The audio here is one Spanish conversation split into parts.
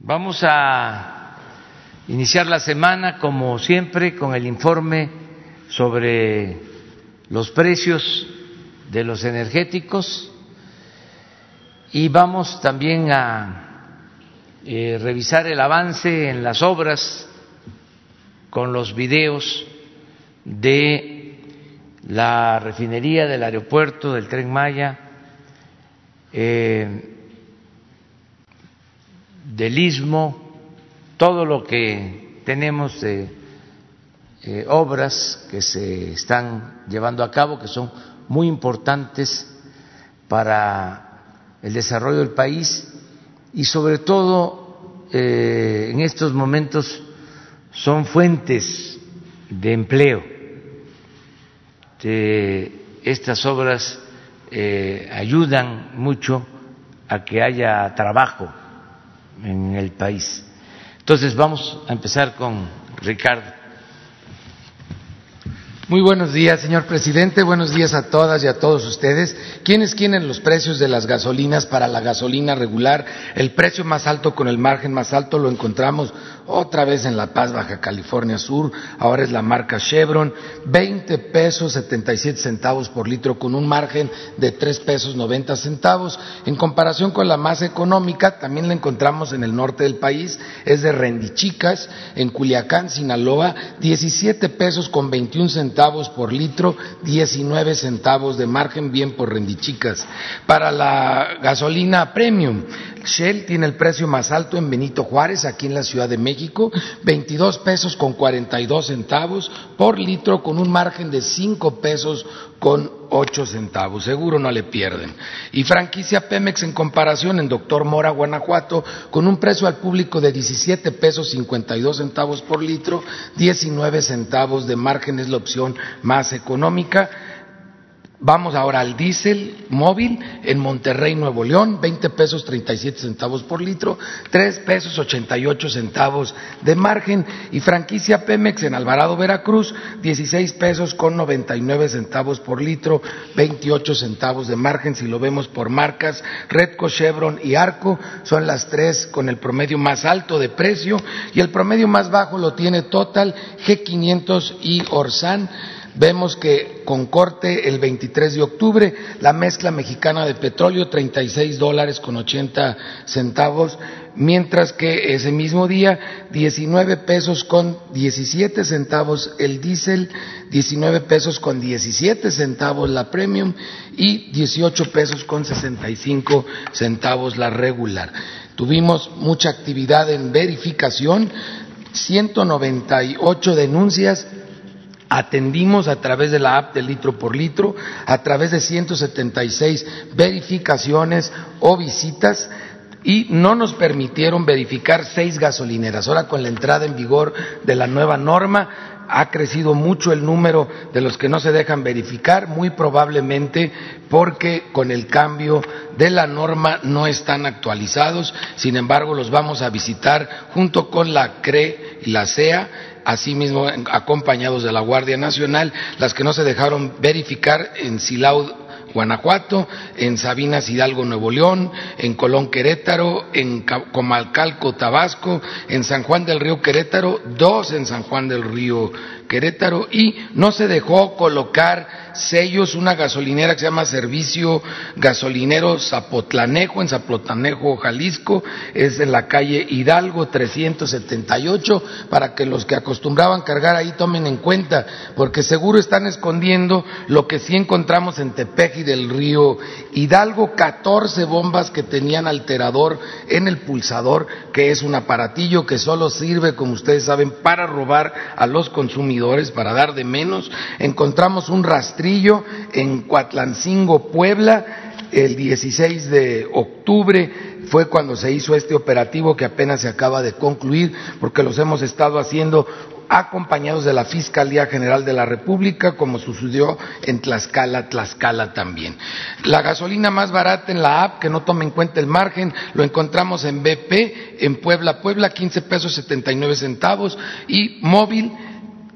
Vamos a iniciar la semana, como siempre, con el informe sobre los precios de los energéticos. Y vamos también a eh, revisar el avance en las obras con los videos de la refinería del aeropuerto del tren Maya, eh, del istmo, todo lo que tenemos de eh, obras que se están llevando a cabo, que son muy importantes para el desarrollo del país y sobre todo eh, en estos momentos son fuentes de empleo. estas obras eh, ayudan mucho a que haya trabajo en el país. Entonces vamos a empezar con Ricardo. Muy buenos días, señor presidente. Buenos días a todas y a todos ustedes. ¿Quiénes quieren los precios de las gasolinas para la gasolina regular? El precio más alto con el margen más alto lo encontramos otra vez en La Paz, Baja California Sur. Ahora es la marca Chevron. 20 pesos 77 centavos por litro con un margen de 3 pesos 90 centavos. En comparación con la más económica, también la encontramos en el norte del país. Es de Rendichicas, en Culiacán, Sinaloa. 17 pesos con 21 centavos centavos por litro, 19 centavos de margen, bien por rendichicas. Para la gasolina premium, Shell tiene el precio más alto en Benito Juárez, aquí en la Ciudad de México, 22 pesos con 42 centavos por litro, con un margen de 5 pesos con 8 centavos. Seguro no le pierden. Y franquicia Pemex en comparación en Doctor Mora, Guanajuato, con un precio al público de 17 pesos 52 centavos por litro, 19 centavos de margen es la opción más económica Vamos ahora al diésel móvil en Monterrey, Nuevo León, 20 pesos 37 centavos por litro, 3 pesos 88 centavos de margen. Y franquicia Pemex en Alvarado, Veracruz, 16 pesos con 99 centavos por litro, 28 centavos de margen. Si lo vemos por marcas, Redco, Chevron y Arco son las tres con el promedio más alto de precio. Y el promedio más bajo lo tiene Total, G500 y Orsan Vemos que con corte el 23 de octubre, la mezcla mexicana de petróleo 36 dólares con 80 centavos, mientras que ese mismo día 19 pesos con 17 centavos el diésel, 19 pesos con 17 centavos la premium y 18 pesos con 65 centavos la regular. Tuvimos mucha actividad en verificación, 198 denuncias Atendimos a través de la app de litro por litro, a través de 176 verificaciones o visitas y no nos permitieron verificar seis gasolineras. Ahora con la entrada en vigor de la nueva norma ha crecido mucho el número de los que no se dejan verificar, muy probablemente porque con el cambio de la norma no están actualizados. Sin embargo, los vamos a visitar junto con la CRE y la CEA asimismo acompañados de la Guardia Nacional, las que no se dejaron verificar en Silao Guanajuato, en Sabinas Hidalgo, Nuevo León, en Colón Querétaro, en Comalcalco, Tabasco, en San Juan del Río Querétaro, dos en San Juan del Río Querétaro y no se dejó colocar sellos, una gasolinera que se llama Servicio Gasolinero Zapotlanejo, en Zapotlanejo, Jalisco, es en la calle Hidalgo 378, para que los que acostumbraban cargar ahí tomen en cuenta, porque seguro están escondiendo lo que sí encontramos en Tepeji del río Hidalgo, 14 bombas que tenían alterador en el pulsador, que es un aparatillo que solo sirve, como ustedes saben, para robar a los consumidores para dar de menos. Encontramos un rastrillo en Cuatlancingo, Puebla, el 16 de octubre fue cuando se hizo este operativo que apenas se acaba de concluir, porque los hemos estado haciendo acompañados de la Fiscalía General de la República, como sucedió en Tlaxcala, Tlaxcala también. La gasolina más barata en la app, que no toma en cuenta el margen, lo encontramos en BP, en Puebla, Puebla, 15 pesos 79 centavos, y móvil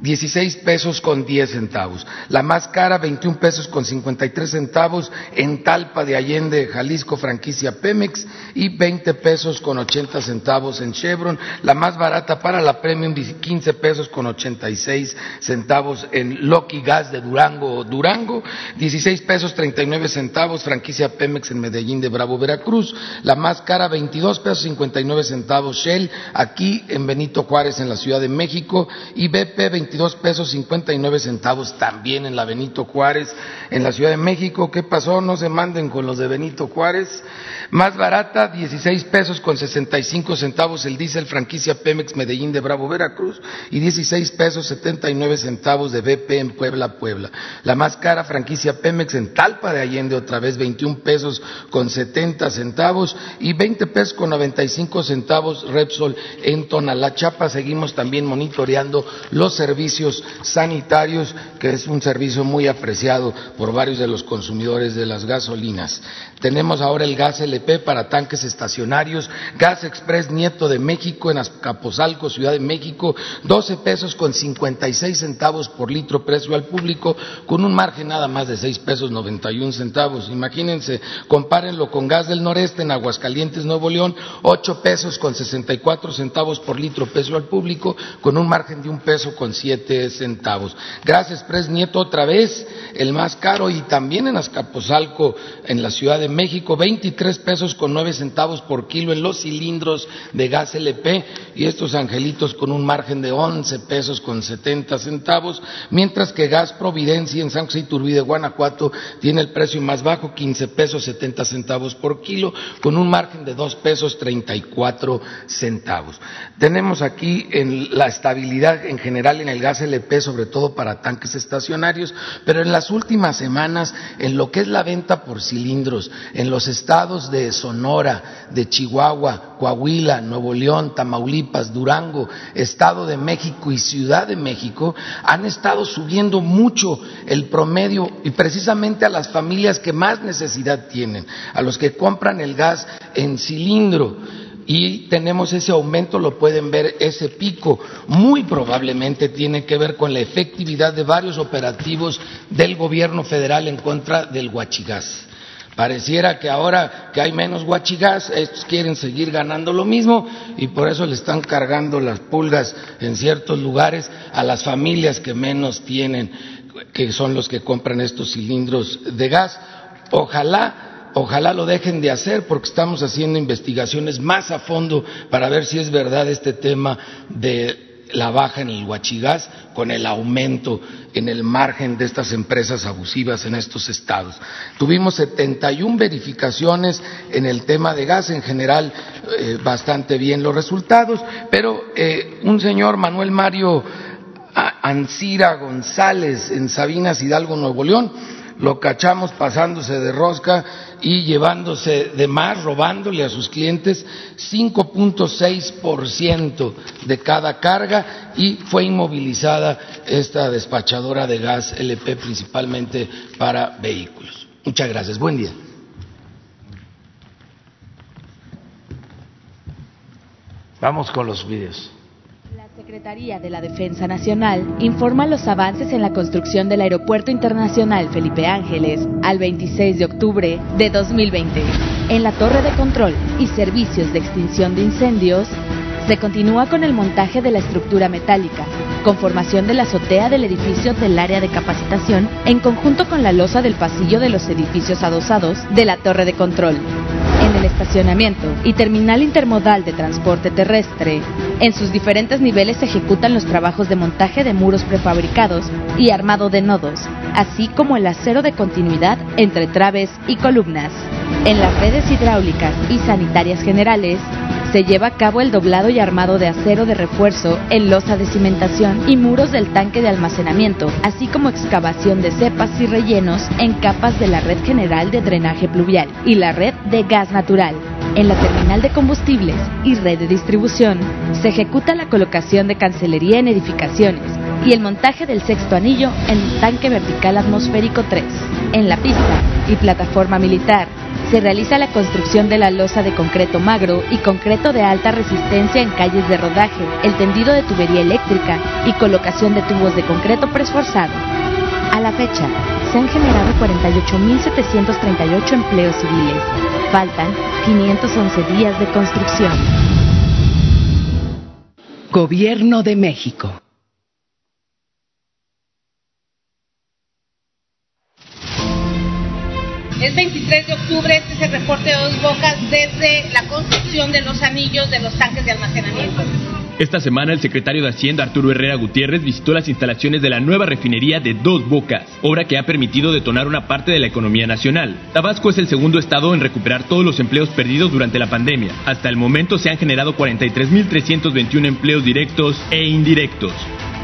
16 pesos con 10 centavos. La más cara, 21 pesos con 53 centavos en Talpa de Allende, Jalisco, franquicia Pemex, y 20 pesos con 80 centavos en Chevron. La más barata para la Premium, 15 pesos con 86 centavos en Loki Gas de Durango, Durango. 16 pesos 39 centavos, franquicia Pemex en Medellín de Bravo, Veracruz. La más cara, 22 pesos 59 centavos Shell, aquí en Benito Juárez, en la Ciudad de México. Y BP, 22 pesos 59 centavos también en la Benito Juárez, en la Ciudad de México. ¿Qué pasó? No se manden con los de Benito Juárez. Más barata, 16 pesos con 65 centavos el diésel franquicia Pemex Medellín de Bravo, Veracruz. Y 16 pesos 79 centavos de BP en Puebla, Puebla. La más cara franquicia Pemex en Talpa de Allende, otra vez 21 pesos con 70 centavos. Y 20 pesos con 95 centavos Repsol en Tonalá, Chapa. Seguimos también monitoreando los servicios servicios sanitarios, que es un servicio muy apreciado por varios de los consumidores de las gasolinas. Tenemos ahora el gas LP para tanques estacionarios, Gas Express Nieto de México en Azcapotzalco, Ciudad de México, 12 pesos con 56 centavos por litro precio al público, con un margen nada más de 6 pesos 91 centavos. Imagínense, compárenlo con gas del noreste en Aguascalientes, Nuevo León, 8 pesos con 64 centavos por litro precio al público, con un margen de un peso con 7 centavos. Gracias, Express Nieto, otra vez, el más caro, y también en Azcapotzalco, en la Ciudad de México, 23 pesos con 9 centavos por kilo en los cilindros de gas LP, y estos angelitos con un margen de 11 pesos con 70 centavos, mientras que Gas Providencia en San José Iturbide, Guanajuato, tiene el precio más bajo, 15 pesos 70 centavos por kilo, con un margen de 2 pesos 34 centavos. Tenemos aquí en la estabilidad en general en el gas LP, sobre todo para tanques estacionarios, pero en las últimas semanas, en lo que es la venta por cilindros, en los estados de Sonora, de Chihuahua, Coahuila, Nuevo León, Tamaulipas, Durango, Estado de México y Ciudad de México, han estado subiendo mucho el promedio y precisamente a las familias que más necesidad tienen, a los que compran el gas en cilindro y tenemos ese aumento, lo pueden ver, ese pico. Muy probablemente tiene que ver con la efectividad de varios operativos del gobierno federal en contra del huachigás. Pareciera que ahora que hay menos huachigás, estos quieren seguir ganando lo mismo y por eso le están cargando las pulgas en ciertos lugares a las familias que menos tienen, que son los que compran estos cilindros de gas. Ojalá Ojalá lo dejen de hacer porque estamos haciendo investigaciones más a fondo para ver si es verdad este tema de la baja en el huachigás con el aumento en el margen de estas empresas abusivas en estos estados. Tuvimos 71 verificaciones en el tema de gas, en general eh, bastante bien los resultados, pero eh, un señor Manuel Mario Ancira González en Sabinas Hidalgo, Nuevo León, lo cachamos pasándose de rosca y llevándose de más, robándole a sus clientes 5.6% de cada carga y fue inmovilizada esta despachadora de gas LP principalmente para vehículos. Muchas gracias. Buen día. Vamos con los vídeos. Secretaría de la Defensa Nacional informa los avances en la construcción del Aeropuerto Internacional Felipe Ángeles al 26 de octubre de 2020. En la torre de control y servicios de extinción de incendios, se continúa con el montaje de la estructura metálica, conformación de la azotea del edificio del área de capacitación en conjunto con la losa del pasillo de los edificios adosados de la torre de control estacionamiento y terminal intermodal de transporte terrestre. En sus diferentes niveles se ejecutan los trabajos de montaje de muros prefabricados y armado de nodos, así como el acero de continuidad entre traves y columnas. En las redes hidráulicas y sanitarias generales, se lleva a cabo el doblado y armado de acero de refuerzo en losa de cimentación y muros del tanque de almacenamiento, así como excavación de cepas y rellenos en capas de la red general de drenaje pluvial y la red de gas natural. En la terminal de combustibles y red de distribución se ejecuta la colocación de cancelería en edificaciones y el montaje del sexto anillo en tanque vertical atmosférico 3. En la pista y plataforma militar Se realiza la construcción de la losa de concreto magro y concreto de alta resistencia en calles de rodaje, el tendido de tubería eléctrica y colocación de tubos de concreto presforzado. A la fecha, se han generado 48.738 empleos civiles. Faltan 511 días de construcción. Gobierno de México. Es 23 de octubre, este es el reporte de dos bocas desde la construcción de los anillos de los tanques de almacenamiento. Esta semana el secretario de Hacienda Arturo Herrera Gutiérrez visitó las instalaciones de la nueva refinería de Dos Bocas, obra que ha permitido detonar una parte de la economía nacional. Tabasco es el segundo estado en recuperar todos los empleos perdidos durante la pandemia. Hasta el momento se han generado 43.321 empleos directos e indirectos.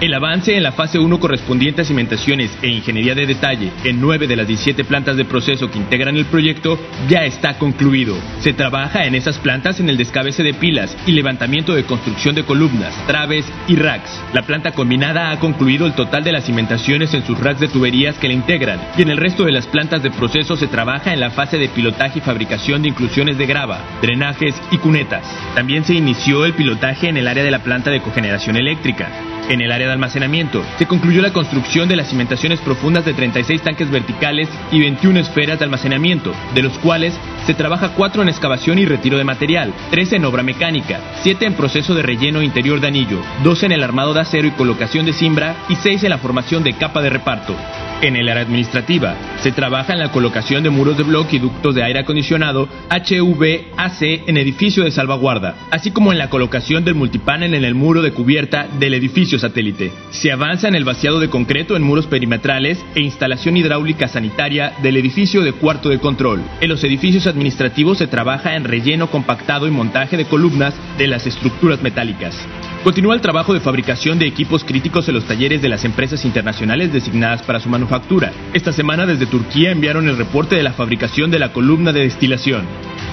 El avance en la fase 1 correspondiente a cimentaciones e ingeniería de detalle en 9 de las 17 plantas de proceso que integran el proyecto ya está concluido. Se trabaja en esas plantas en el descabece de pilas y levantamiento de construcción de columnas, traves y racks. La planta combinada ha concluido el total de las cimentaciones en sus racks de tuberías que la integran y en el resto de las plantas de proceso se trabaja en la fase de pilotaje y fabricación de inclusiones de grava, drenajes y cunetas. También se inició el pilotaje en el área de la planta de cogeneración eléctrica. En el área de almacenamiento, se concluyó la construcción de las cimentaciones profundas de 36 tanques verticales y 21 esferas de almacenamiento, de los cuales se trabaja 4 en excavación y retiro de material, 13 en obra mecánica, 7 en proceso de relleno interior de anillo, 2 en el armado de acero y colocación de cimbra y 6 en la formación de capa de reparto. En el área administrativa, se trabaja en la colocación de muros de bloque y ductos de aire acondicionado HVAC en edificio de salvaguarda, así como en la colocación del multipanel en el muro de cubierta del edificio satélite. Se avanza en el vaciado de concreto en muros perimetrales e instalación hidráulica sanitaria del edificio de cuarto de control. En los edificios administrativos se trabaja en relleno compactado y montaje de columnas de las estructuras metálicas. Continúa el trabajo de fabricación de equipos críticos en los talleres de las empresas internacionales designadas para su manufactura. Esta semana desde Turquía enviaron el reporte de la fabricación de la columna de destilación.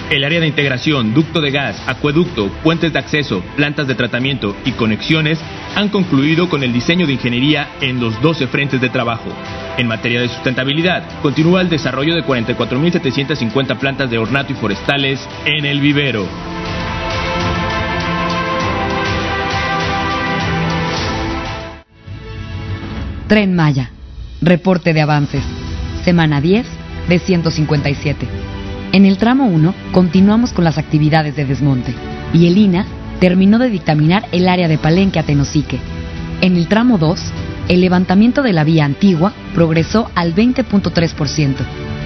El área de integración, ducto de gas, acueducto, puentes de acceso, plantas de tratamiento y conexiones han concluido con el diseño de ingeniería en los 12 frentes de trabajo. En materia de sustentabilidad, continúa el desarrollo de 44.750 plantas de ornato y forestales en el vivero. Tren Maya. Reporte de avances. Semana 10 de 157. En el tramo 1 continuamos con las actividades de desmonte y el INA terminó de dictaminar el área de Palenque a Tenosique. En el tramo 2, el levantamiento de la vía antigua progresó al 20.3%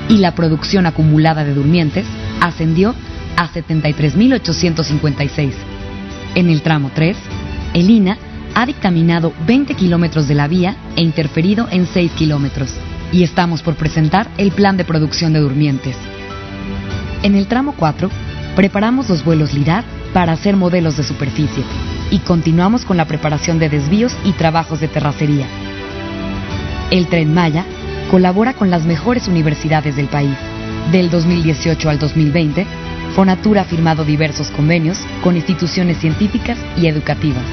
y la producción acumulada de durmientes ascendió a 73.856. En el tramo 3, el INA ha dictaminado 20 kilómetros de la vía e interferido en 6 kilómetros. Y estamos por presentar el plan de producción de durmientes. En el tramo 4, preparamos los vuelos LIDAR para hacer modelos de superficie y continuamos con la preparación de desvíos y trabajos de terracería. El Tren Maya colabora con las mejores universidades del país. Del 2018 al 2020, Fonatura ha firmado diversos convenios con instituciones científicas y educativas.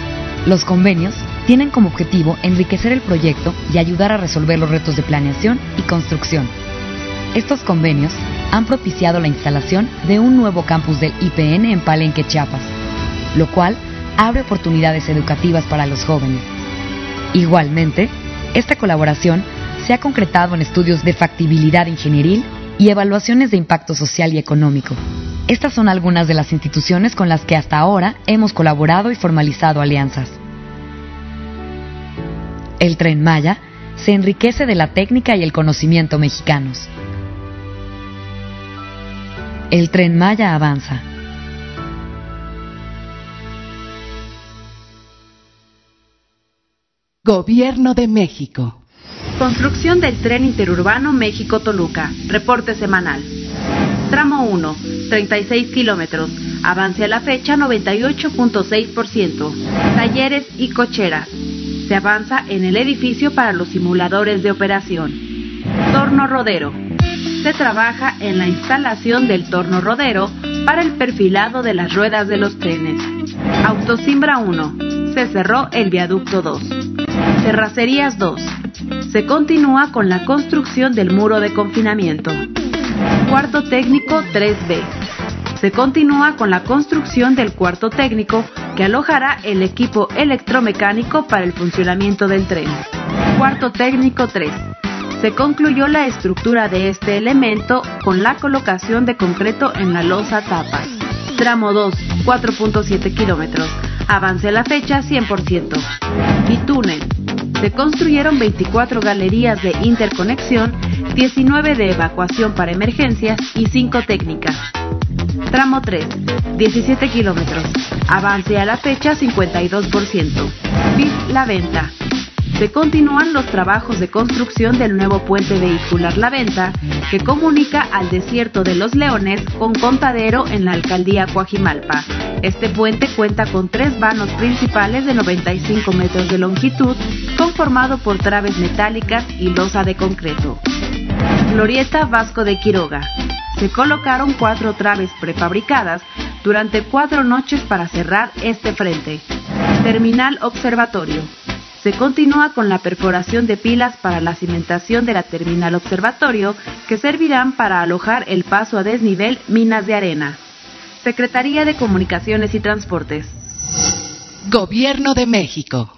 Los convenios tienen como objetivo enriquecer el proyecto y ayudar a resolver los retos de planeación y construcción. Estos convenios han propiciado la instalación de un nuevo campus del IPN en Palenque, Chiapas, lo cual abre oportunidades educativas para los jóvenes. Igualmente, esta colaboración se ha concretado en estudios de factibilidad ingenieril y evaluaciones de impacto social y económico. Estas son algunas de las instituciones con las que hasta ahora hemos colaborado y formalizado alianzas. El tren Maya se enriquece de la técnica y el conocimiento mexicanos. El tren Maya avanza. Gobierno de México. Construcción del tren interurbano México-Toluca. Reporte semanal. Tramo 1, 36 kilómetros. Avance a la fecha 98.6%. Talleres y cocheras. Se avanza en el edificio para los simuladores de operación. Torno rodero. Se trabaja en la instalación del torno rodero para el perfilado de las ruedas de los trenes. Autosimbra 1. Se cerró el viaducto 2. Terracerías 2. Se continúa con la construcción del muro de confinamiento. Cuarto técnico 3B. Se continúa con la construcción del cuarto técnico que alojará el equipo electromecánico para el funcionamiento del tren. Cuarto técnico 3. Se concluyó la estructura de este elemento con la colocación de concreto en la losa tapas. Tramo 2, 4.7 kilómetros. Avance a la fecha 100%. Bitúnel. Se construyeron 24 galerías de interconexión, 19 de evacuación para emergencias y 5 técnicas. Tramo 3, 17 kilómetros. Avance a la fecha 52%. BIS La Venta se continúan los trabajos de construcción del nuevo puente vehicular La Venta, que comunica al desierto de los Leones con Contadero en la alcaldía Coajimalpa. Este puente cuenta con tres vanos principales de 95 metros de longitud, conformado por traves metálicas y losa de concreto. Glorieta Vasco de Quiroga. Se colocaron cuatro traves prefabricadas durante cuatro noches para cerrar este frente. Terminal Observatorio se continúa con la perforación de pilas para la cimentación de la terminal observatorio que servirán para alojar el paso a desnivel Minas de Arena. Secretaría de Comunicaciones y Transportes. Gobierno de México.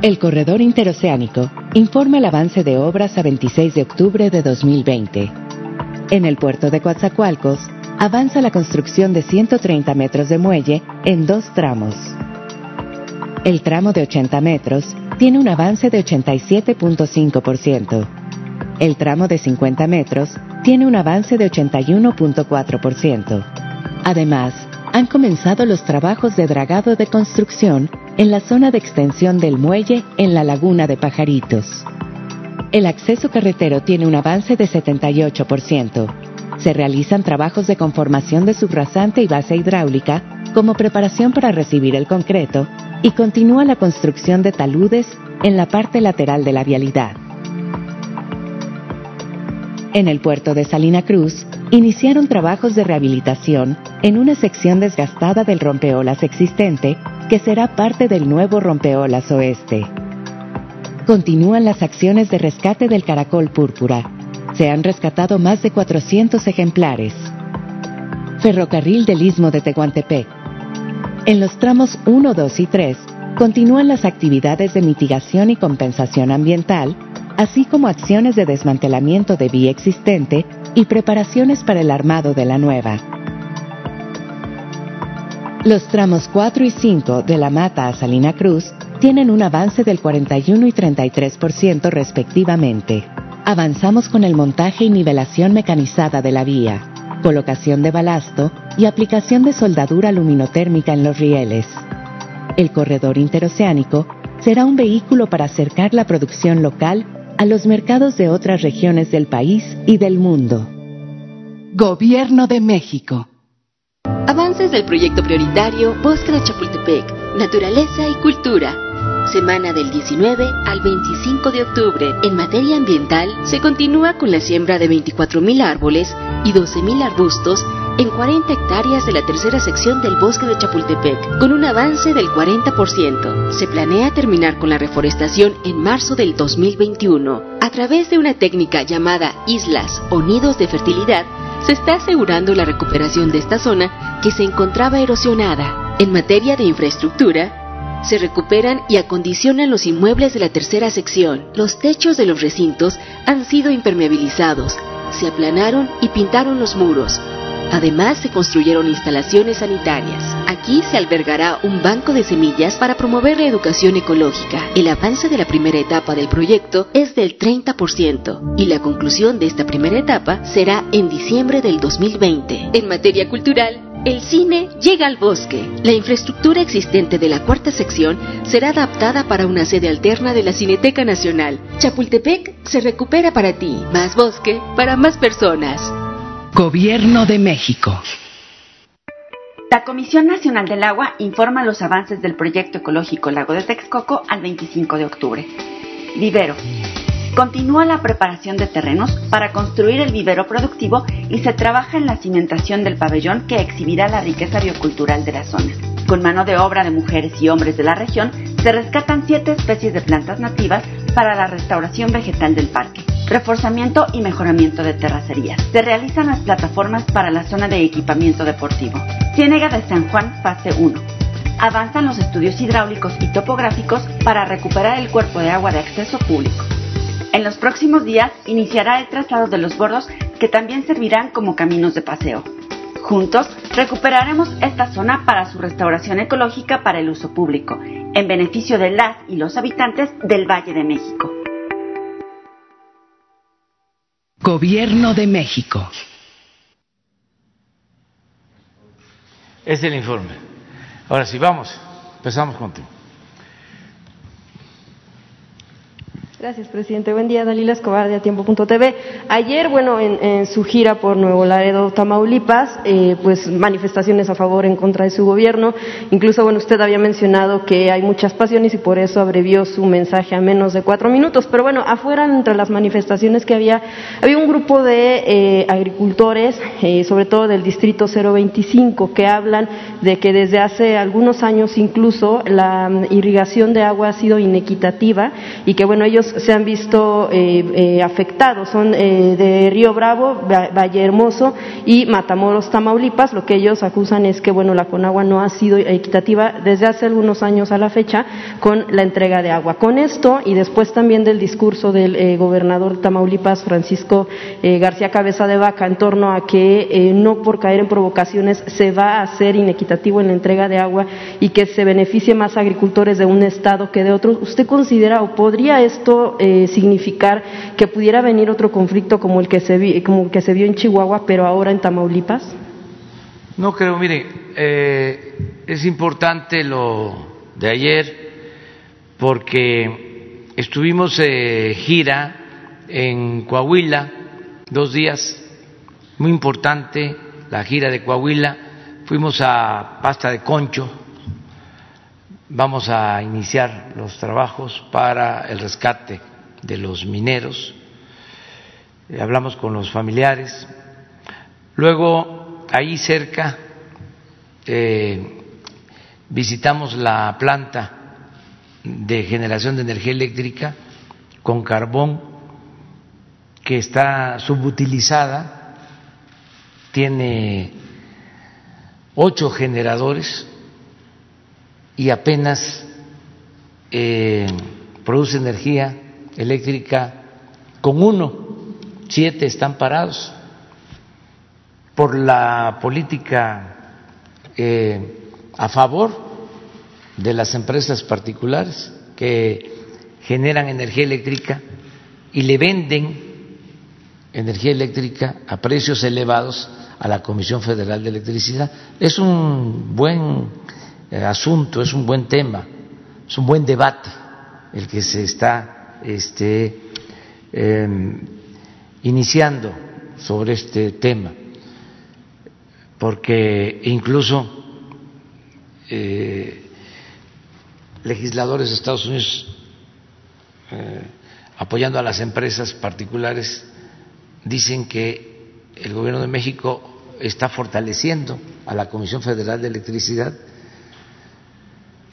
El corredor interoceánico informa el avance de obras a 26 de octubre de 2020. En el puerto de Coatzacoalcos, avanza la construcción de 130 metros de muelle en dos tramos. El tramo de 80 metros tiene un avance de 87.5%. El tramo de 50 metros tiene un avance de 81.4%. Además, han comenzado los trabajos de dragado de construcción en la zona de extensión del muelle en la laguna de Pajaritos. El acceso carretero tiene un avance de 78%. Se realizan trabajos de conformación de subrasante y base hidráulica como preparación para recibir el concreto y continúa la construcción de taludes en la parte lateral de la vialidad. En el puerto de Salina Cruz, iniciaron trabajos de rehabilitación en una sección desgastada del rompeolas existente que será parte del nuevo rompeolas oeste. Continúan las acciones de rescate del caracol púrpura se han rescatado más de 400 ejemplares. Ferrocarril del Istmo de Tehuantepec. En los tramos 1, 2 y 3 continúan las actividades de mitigación y compensación ambiental, así como acciones de desmantelamiento de vía existente y preparaciones para el armado de la nueva. Los tramos 4 y 5 de La Mata a Salina Cruz tienen un avance del 41 y 33% respectivamente avanzamos con el montaje y nivelación mecanizada de la vía, colocación de balasto y aplicación de soldadura luminotérmica en los rieles. El corredor interoceánico será un vehículo para acercar la producción local a los mercados de otras regiones del país y del mundo. Gobierno de México. Avances del proyecto prioritario Bosque de Chapultepec, Naturaleza y Cultura semana del 19 al 25 de octubre. En materia ambiental, se continúa con la siembra de 24.000 árboles y 12.000 arbustos en 40 hectáreas de la tercera sección del bosque de Chapultepec, con un avance del 40%. Se planea terminar con la reforestación en marzo del 2021. A través de una técnica llamada islas o nidos de fertilidad, se está asegurando la recuperación de esta zona que se encontraba erosionada. En materia de infraestructura, se recuperan y acondicionan los inmuebles de la tercera sección. Los techos de los recintos han sido impermeabilizados, se aplanaron y pintaron los muros. Además, se construyeron instalaciones sanitarias. Aquí se albergará un banco de semillas para promover la educación ecológica. El avance de la primera etapa del proyecto es del 30% y la conclusión de esta primera etapa será en diciembre del 2020. En materia cultural, el cine llega al bosque. La infraestructura existente de la cuarta sección será adaptada para una sede alterna de la Cineteca Nacional. Chapultepec se recupera para ti. Más bosque para más personas. Gobierno de México. La Comisión Nacional del Agua informa los avances del proyecto ecológico Lago de Texcoco al 25 de octubre. Vivero. Continúa la preparación de terrenos para construir el vivero productivo y se trabaja en la cimentación del pabellón que exhibirá la riqueza biocultural de la zona. Con mano de obra de mujeres y hombres de la región, se rescatan siete especies de plantas nativas para la restauración vegetal del parque, reforzamiento y mejoramiento de terracerías. Se realizan las plataformas para la zona de equipamiento deportivo. Ciénega de San Juan, fase 1. Avanzan los estudios hidráulicos y topográficos para recuperar el cuerpo de agua de acceso público. En los próximos días iniciará el traslado de los bordos que también servirán como caminos de paseo. Juntos recuperaremos esta zona para su restauración ecológica para el uso público, en beneficio de las y los habitantes del Valle de México. Gobierno de México. Es el informe. Ahora sí, vamos, empezamos contigo. Gracias, presidente. Buen día, Dalila Escobar de Atiempo.tv. Ayer, bueno, en, su gira por Nuevo Laredo, Tamaulipas, eh, pues manifestaciones a favor, en contra de su gobierno. Incluso, bueno, usted había mencionado que hay muchas pasiones y por eso abrevió su mensaje a menos de cuatro minutos. Pero bueno, afuera, entre las manifestaciones que había, había un grupo de eh, agricultores, eh, sobre todo del distrito 025, que hablan de que desde hace algunos años incluso la mm, irrigación de agua ha sido inequitativa y que, bueno, ellos se han visto eh, eh, afectados. Son eh, de Río Bravo, Valle Hermoso y Matamoros, Tamaulipas. Lo que ellos acusan es que, bueno, la Conagua no ha sido equitativa desde hace algunos años a la fecha con la entrega de agua. Con esto y después también del discurso del gobernador de Tamaulipas, Francisco García Cabeza de Vaca, en torno a que no por caer en provocaciones se va a hacer inequitativo en la entrega de agua y que se beneficie más agricultores de un estado que de otro. ¿Usted considera o podría esto eh, significar que pudiera venir otro conflicto como el que se, como el que se vio en Chihuahua, pero ahora en Tamaulipas? No creo, mire, eh, es importante lo de ayer porque estuvimos eh, gira en Coahuila dos días, muy importante la gira de Coahuila, fuimos a Pasta de Concho, Vamos a iniciar los trabajos para el rescate de los mineros. Eh, hablamos con los familiares. Luego, ahí cerca, eh, visitamos la planta de generación de energía eléctrica con carbón que está subutilizada, tiene ocho generadores y apenas eh, produce energía eléctrica con uno, siete están parados por la política eh, a favor de las empresas particulares que generan energía eléctrica y le venden energía eléctrica a precios elevados a la Comisión Federal de Electricidad. Es un buen asunto, es un buen tema, es un buen debate el que se está este, em, iniciando sobre este tema, porque incluso eh, legisladores de Estados Unidos eh, apoyando a las empresas particulares dicen que el gobierno de México está fortaleciendo a la Comisión Federal de Electricidad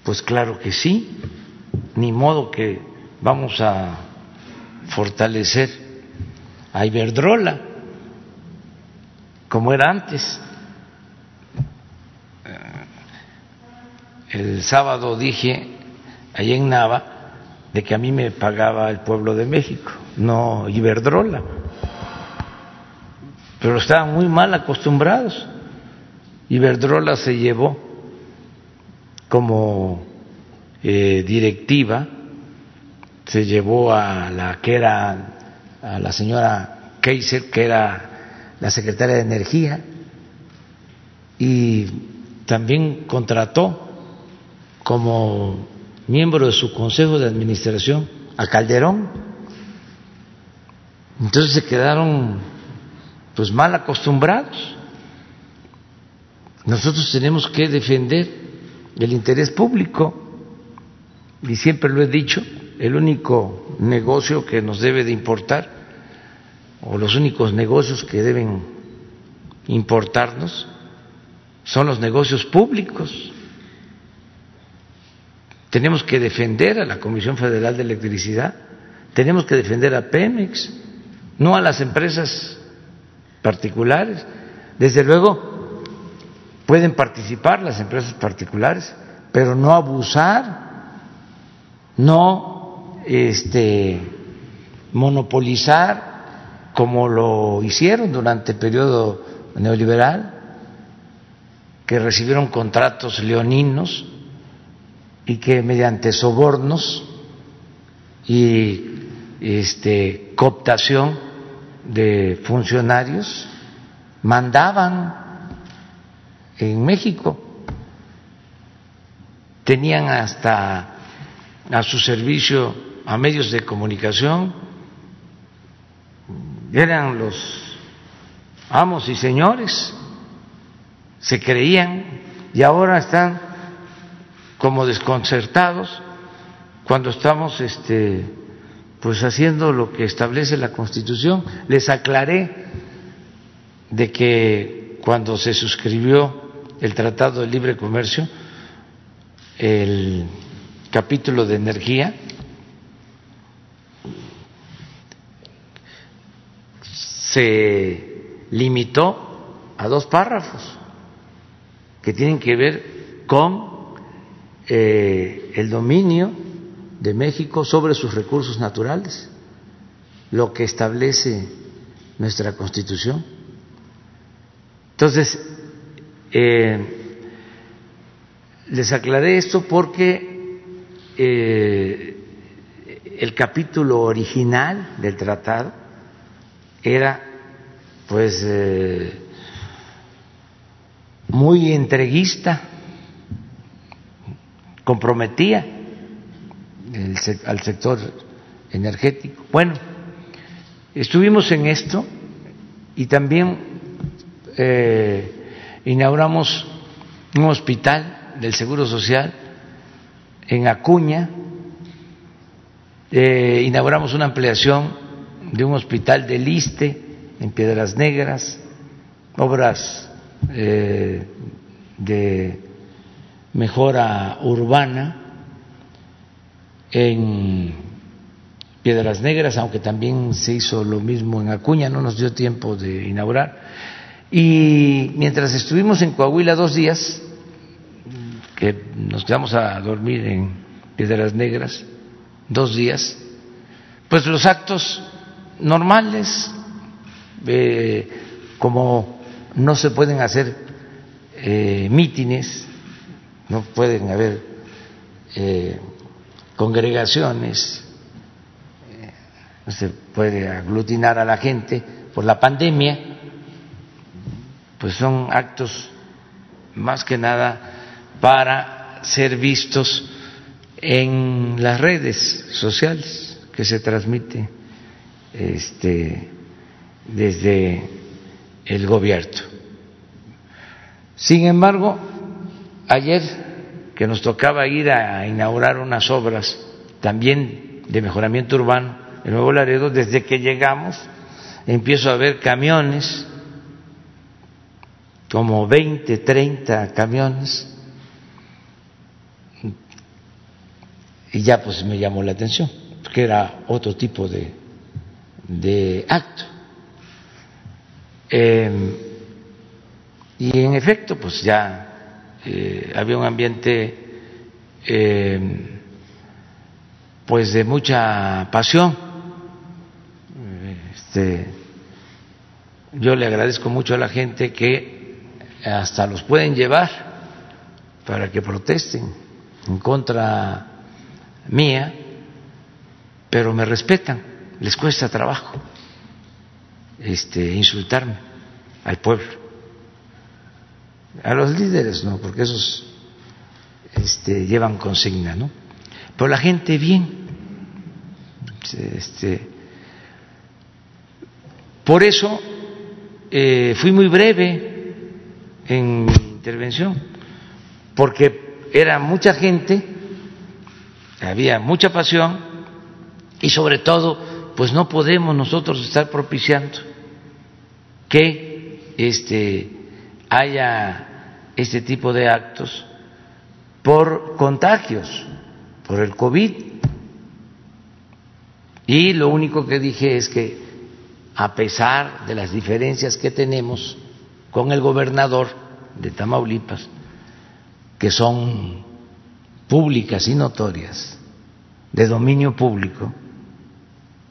pues claro que sí, ni modo que vamos a fortalecer a Iberdrola como era antes. El sábado dije allá en Nava de que a mí me pagaba el pueblo de México, no Iberdrola. Pero estaban muy mal acostumbrados. Iberdrola se llevó como eh, directiva se llevó a la que era a la señora Kaiser, que era la secretaria de Energía, y también contrató como miembro de su consejo de administración a Calderón. Entonces se quedaron pues mal acostumbrados. Nosotros tenemos que defender el interés público. Y siempre lo he dicho, el único negocio que nos debe de importar, o los únicos negocios que deben importarnos, son los negocios públicos. Tenemos que defender a la Comisión Federal de Electricidad tenemos que defender a Pemex, no a las empresas particulares. Desde luego pueden participar las empresas particulares, pero no abusar, no este monopolizar como lo hicieron durante el periodo neoliberal, que recibieron contratos leoninos y que mediante sobornos y este, cooptación de funcionarios mandaban en México, tenían hasta a su servicio a medios de comunicación, eran los amos y señores, se creían y ahora están como desconcertados cuando estamos este pues haciendo lo que establece la Constitución. Les aclaré de que cuando se suscribió el Tratado de Libre Comercio, el capítulo de energía, se limitó a dos párrafos que tienen que ver con eh, el dominio de México sobre sus recursos naturales, lo que establece nuestra Constitución. Entonces, eh, les aclaré esto porque eh, el capítulo original del tratado era pues eh, muy entreguista, comprometía al sector energético. Bueno, estuvimos en esto y también inauguramos un hospital del Seguro Social en Acuña, eh, inauguramos una ampliación de un hospital del ISTE en Piedras Negras, obras eh, de mejora urbana en Piedras Negras, aunque también se hizo lo mismo en Acuña, no nos dio tiempo de inaugurar. Y mientras estuvimos en Coahuila dos días, que nos quedamos a dormir en Piedras Negras, dos días, pues los actos normales, eh, como no se pueden hacer eh, mítines, no pueden haber eh, congregaciones, no se puede aglutinar a la gente por la pandemia, pues son actos más que nada para ser vistos en las redes sociales que se transmite este, desde el gobierno. Sin embargo, ayer que nos tocaba ir a inaugurar unas obras también de mejoramiento urbano en Nuevo Laredo, desde que llegamos empiezo a ver camiones, como 20, 30 camiones, y ya pues me llamó la atención, porque era otro tipo de, de acto. Eh, y en efecto, pues ya eh, había un ambiente eh, pues de mucha pasión. Este, yo le agradezco mucho a la gente que hasta los pueden llevar para que protesten en contra mía, pero me respetan, les cuesta trabajo este, insultarme al pueblo a los líderes no, porque esos este, llevan consigna, ¿no? Pero la gente bien. Este, por eso eh, fui muy breve en mi intervención, porque era mucha gente, había mucha pasión y sobre todo, pues no podemos nosotros estar propiciando que este haya este tipo de actos por contagios, por el COVID. Y lo único que dije es que a pesar de las diferencias que tenemos con el gobernador de Tamaulipas, que son públicas y notorias, de dominio público,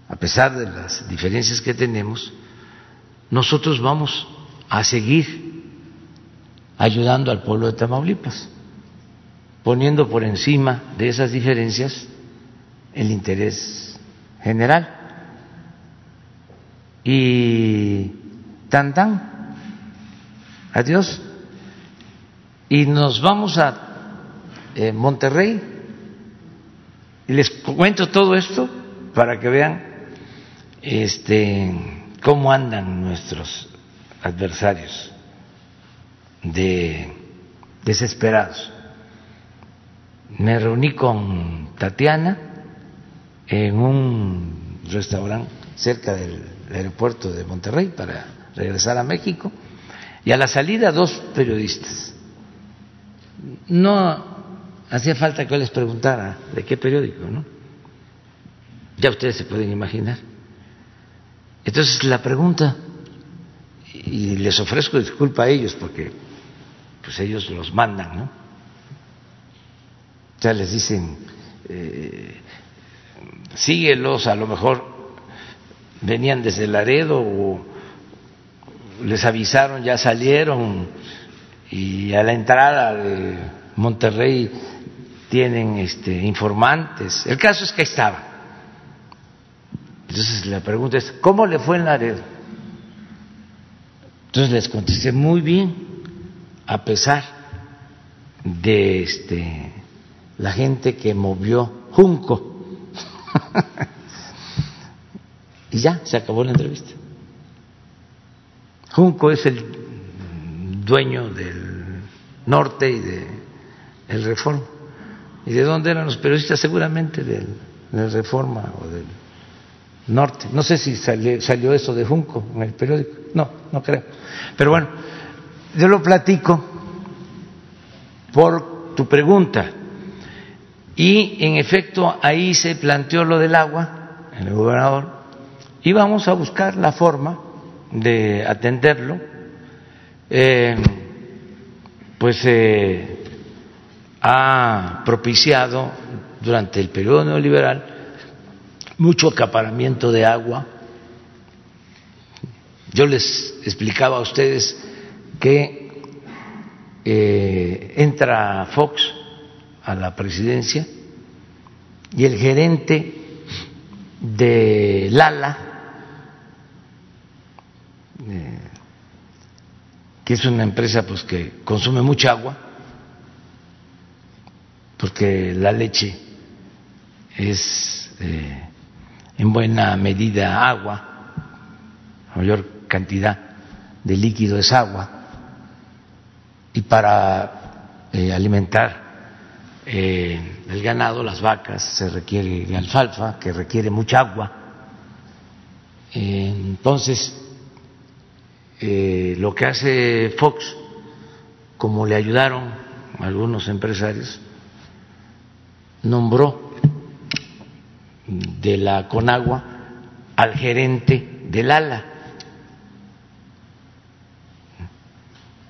a pesar de las diferencias que tenemos, nosotros vamos a seguir ayudando al pueblo de Tamaulipas, poniendo por encima de esas diferencias el interés general. Y tan tan, adiós. Y nos vamos a eh, Monterrey y les cuento todo esto para que vean este cómo andan nuestros adversarios de desesperados. Me reuní con Tatiana en un restaurante cerca del aeropuerto de Monterrey para regresar a México y a la salida dos periodistas. No hacía falta que yo les preguntara de qué periódico, ¿no? Ya ustedes se pueden imaginar. Entonces la pregunta, y les ofrezco disculpa a ellos porque pues ellos los mandan, ¿no? Ya les dicen, eh, síguelos, a lo mejor venían desde Laredo o les avisaron, ya salieron y a la entrada de Monterrey tienen este, informantes. El caso es que estaba. Entonces la pregunta es, ¿cómo le fue en Laredo? Entonces les contesté muy bien, a pesar de este, la gente que movió Junco. y ya, se acabó la entrevista. Junco es el dueño del norte y de el Reforma. ¿Y de dónde eran los periodistas? Seguramente del, Reforma o del norte. No sé si salió, salió, eso de Junco en el periódico. No, no creo. Pero bueno, yo lo platico por tu pregunta. Y en efecto ahí se planteó lo del agua el gobernador y vamos a buscar la forma de atenderlo. Eh, pues eh, ha propiciado durante el periodo neoliberal mucho acaparamiento de agua. Yo les explicaba a ustedes que eh, entra Fox a la presidencia y el gerente de Lala, eh, que es una empresa pues que consume mucha agua, porque la leche es eh, en buena medida agua, la mayor cantidad de líquido es agua, y para eh, alimentar eh, el ganado, las vacas, se requiere alfalfa, que requiere mucha agua. entonces, lo que hace Fox, como le ayudaron algunos empresarios, nombró de la Conagua al gerente del ALA,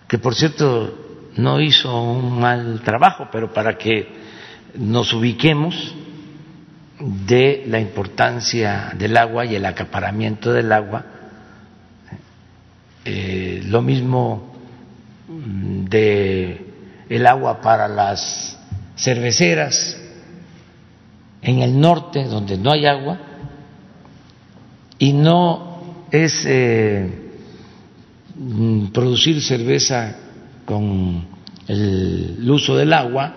que por cierto no hizo un mal trabajo, pero para que nos ubiquemos de la importancia del agua y el acaparamiento del agua, eh, lo mismo de el agua para las cerveceras, en el norte donde no hay agua y no es eh, mm, producir cerveza con el, uso del agua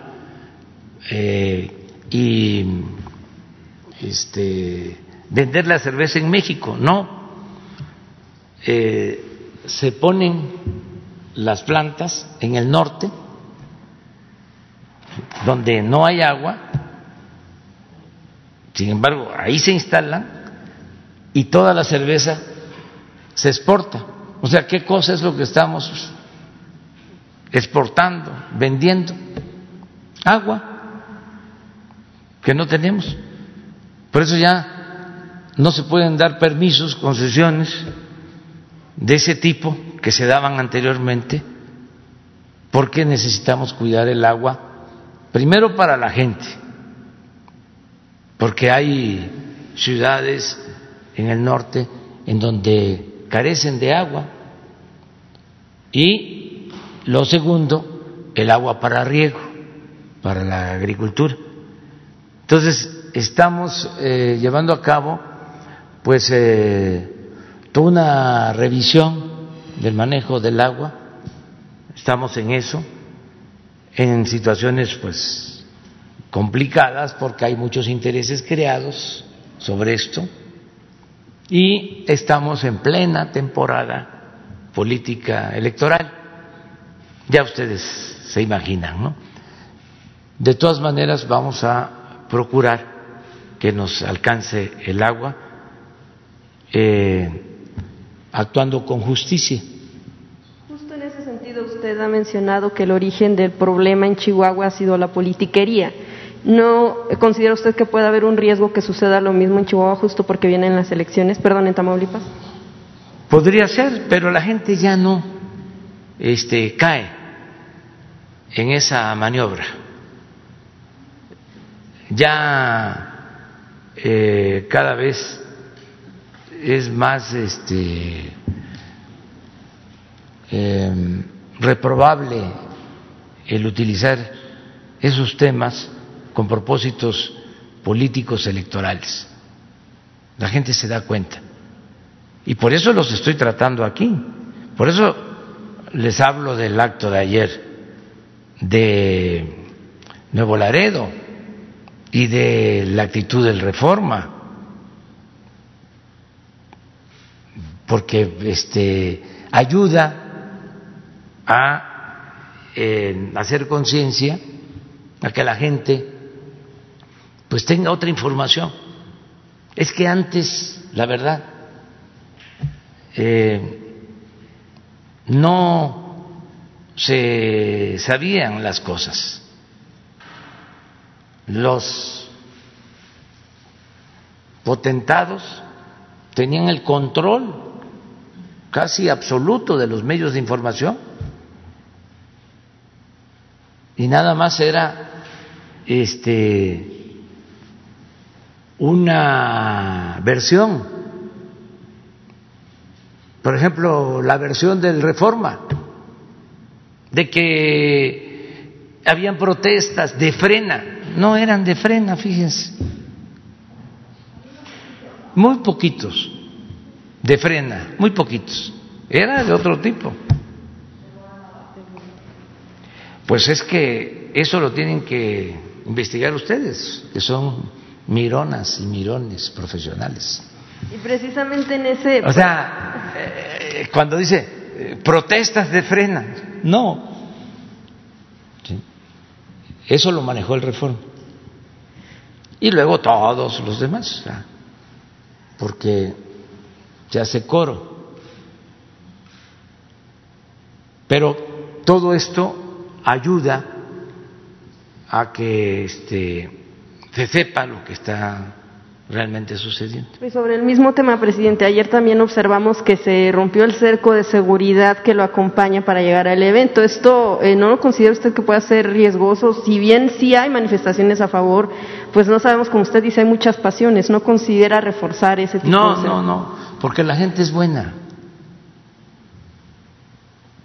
eh, y este, vender la cerveza en México, no. Se ponen las plantas en el norte, donde no hay agua, sin embargo, ahí se instalan y toda la cerveza se exporta. O sea, ¿qué cosa es lo que estamos exportando, vendiendo? Agua, que no tenemos. Por eso ya no se pueden dar permisos, concesiones de ese tipo que se daban anteriormente, porque necesitamos cuidar el agua, primero para la gente, porque hay ciudades en el norte en donde carecen de agua, y lo segundo, el agua para riego, para la agricultura. Entonces, estamos eh, llevando a cabo pues eh, una revisión del manejo del agua, estamos en eso, en situaciones pues complicadas porque hay muchos intereses creados sobre esto y estamos en plena temporada política electoral. Ya ustedes se imaginan, ¿no? De todas maneras vamos a procurar que nos alcance el agua eh, actuando con justicia. Justo en ese sentido usted ha mencionado que el origen del problema en Chihuahua ha sido la politiquería. ¿No considera usted que puede haber un riesgo que suceda lo mismo en Chihuahua justo porque vienen las elecciones, perdón, en Tamaulipas? Podría ser, pero la gente ya no este, cae en esa maniobra. Ya eh, cada vez es más este, em, reprobable el utilizar esos temas con propósitos políticos electorales. La gente se da cuenta. Y por eso los estoy tratando aquí. Por eso les hablo del acto de ayer de Nuevo Laredo y de la actitud del reforma. Porque este ayuda a eh, hacer conciencia, a que la gente pues tenga otra información. Es que antes, la verdad, eh, no se sabían las cosas. Los potentados tenían el control casi absoluto de los medios de información. Y nada más era este una versión. Por ejemplo la versión del reforma de que habían protestas de frena. No eran de frena fíjense. Muy poquitos de frena, muy poquitos. Era de otro tipo. Pues es que eso lo tienen que investigar ustedes, que son mironas y mirones profesionales. Y precisamente en ese... O sea, eh, cuando dice eh, protestas de frena, no. Eso lo manejó el Reforma. Y luego todos los demás, porque se hace coro. Pero todo esto ayuda a que este, se sepa lo que está realmente sucediendo. Y sobre el mismo tema, presidente, ayer también observamos que se rompió el cerco de seguridad que lo acompaña para llegar al evento. ¿Esto eh, no lo considera usted que pueda ser riesgoso? Si bien sí hay manifestaciones a favor, pues no sabemos, como usted dice, hay muchas pasiones. ¿No considera reforzar ese tipo no, de No, no, no porque la gente es buena.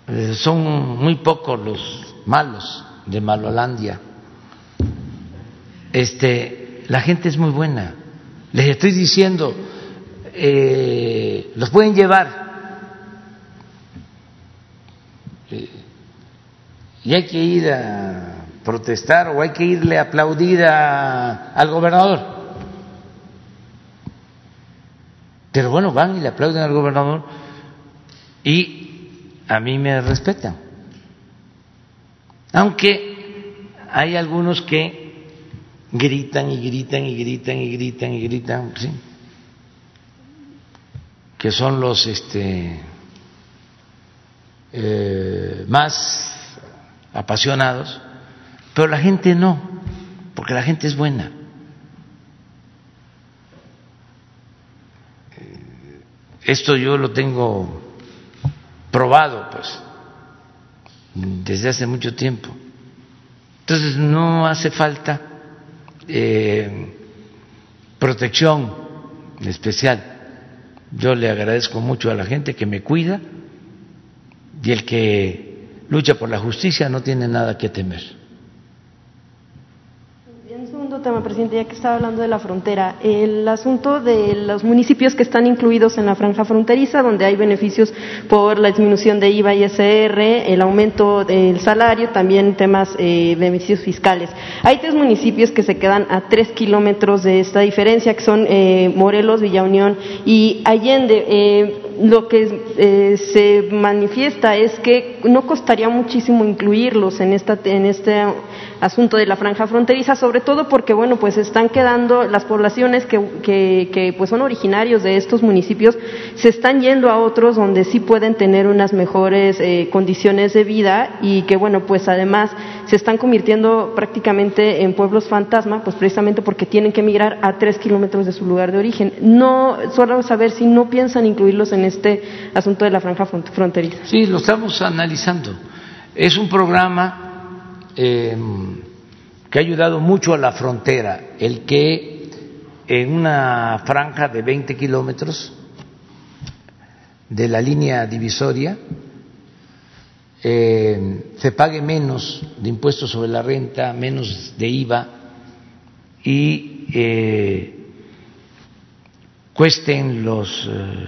Eh, son muy pocos los malos de Malolandia. Este, la gente es muy buena. Les estoy diciendo, eh, los pueden llevar. Eh, y hay que ir a protestar o hay que irle a aplaudir al gobernador. Pero bueno, van y le aplauden al gobernador y a mí me respetan. Aunque hay algunos que gritan y gritan y gritan y gritan y gritan, ¿sí? que son los este, eh, más apasionados, pero la gente no, porque la gente es buena. Esto yo lo tengo probado, pues, desde hace mucho tiempo. Entonces no hace falta eh, protección especial. Yo le agradezco mucho a la gente que me cuida y el que lucha por la justicia no tiene nada que temer tema, presidente, ya que estaba hablando de la frontera. El asunto de los municipios que están incluidos en la franja fronteriza, donde hay beneficios por la disminución de IVA y SR, el aumento del salario, también temas eh, beneficios fiscales. Hay tres municipios que se quedan a tres kilómetros de esta diferencia, que son eh, Morelos, Villa Unión y Allende. Lo que eh, se manifiesta es que no costaría muchísimo incluirlos en, esta, en este asunto de la franja fronteriza, sobre todo porque, bueno, pues están quedando las poblaciones que, que, pues son originarios de estos municipios, se están yendo a otros donde sí pueden tener unas mejores eh, condiciones de vida y que, bueno, pues además se están convirtiendo prácticamente en pueblos fantasma, pues precisamente porque tienen que emigrar a tres kilómetros de su lugar de origen. No, solo saber si no piensan incluirlos en este asunto de la franja fronteriza. Sí, lo estamos analizando. Es un programa em, que ha ayudado mucho a la frontera, el que en una franja de 20 kilómetros de la línea divisoria eh, se pague menos de impuestos sobre la renta, menos de IVA y eh, cuesten los eh,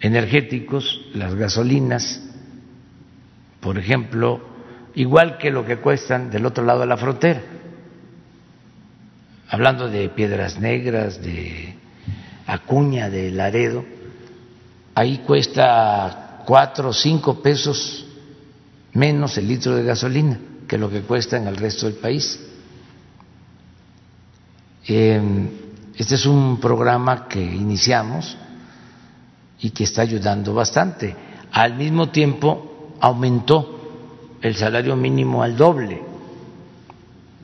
energéticos, las gasolinas, por ejemplo, igual que lo que cuestan del otro lado de la frontera. Hablando de Piedras Negras, de Acuña, de Laredo, ahí cuesta cuatro o cinco pesos menos el litro de gasolina que lo que cuesta en el resto del país. Em, este es un programa que iniciamos y que está ayudando bastante. Al mismo tiempo aumentó el salario mínimo al doble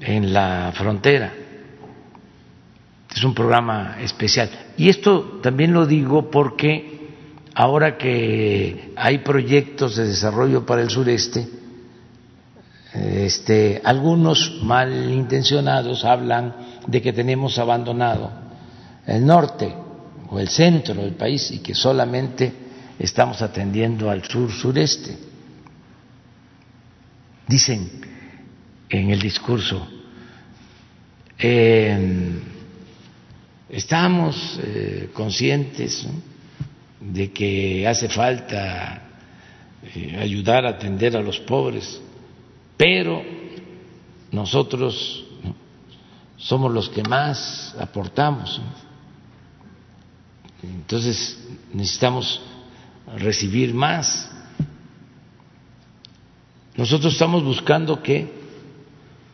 en la frontera. Es un programa especial. Y esto también lo digo porque ahora que hay proyectos de desarrollo para el sureste, este, algunos malintencionados hablan de que tenemos abandonado el norte o el centro del país y que solamente estamos atendiendo al sur sureste. Dicen en el discurso, eh, estamos eh, conscientes de que hace falta eh, ayudar a atender a los pobres, pero nosotros somos los que más aportamos. Entonces necesitamos recibir más. Nosotros estamos buscando que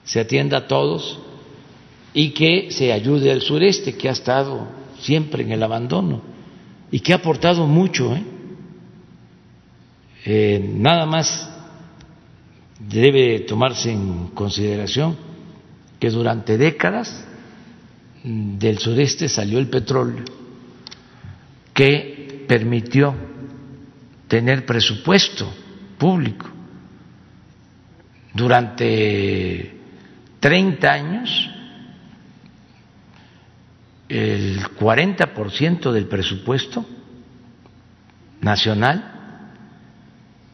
se atienda a todos y que se ayude al sureste, que ha estado siempre en el abandono y que ha aportado mucho. ¿eh? Eh, nada más debe tomarse en consideración que durante décadas del sureste salió el petróleo que permitió tener presupuesto público. Durante 30 años, el 40% del presupuesto nacional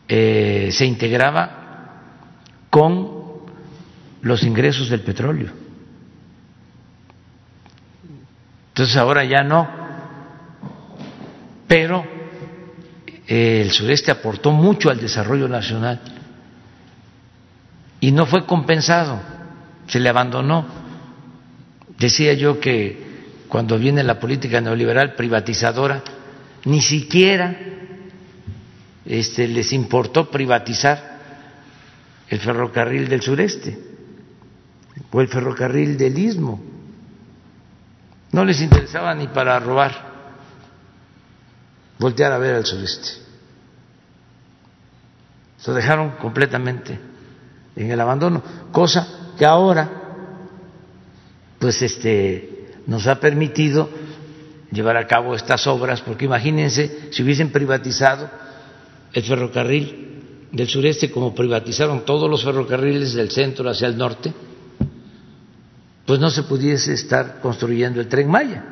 eh, se integraba con los ingresos del petróleo. Entonces ahora ya no pero eh, el sureste aportó mucho al desarrollo nacional y no fue compensado, se le abandonó. Decía yo que cuando viene la política neoliberal privatizadora, ni siquiera este, les importó privatizar el ferrocarril del sureste o el ferrocarril del istmo. No les interesaba ni para robar voltear a ver al sureste. Se dejaron completamente en el abandono, cosa que ahora pues este nos ha permitido llevar a cabo estas obras, porque imagínense si hubiesen privatizado el ferrocarril del sureste como privatizaron todos los ferrocarriles del centro hacia el norte, pues no se pudiese estar construyendo el tren Maya.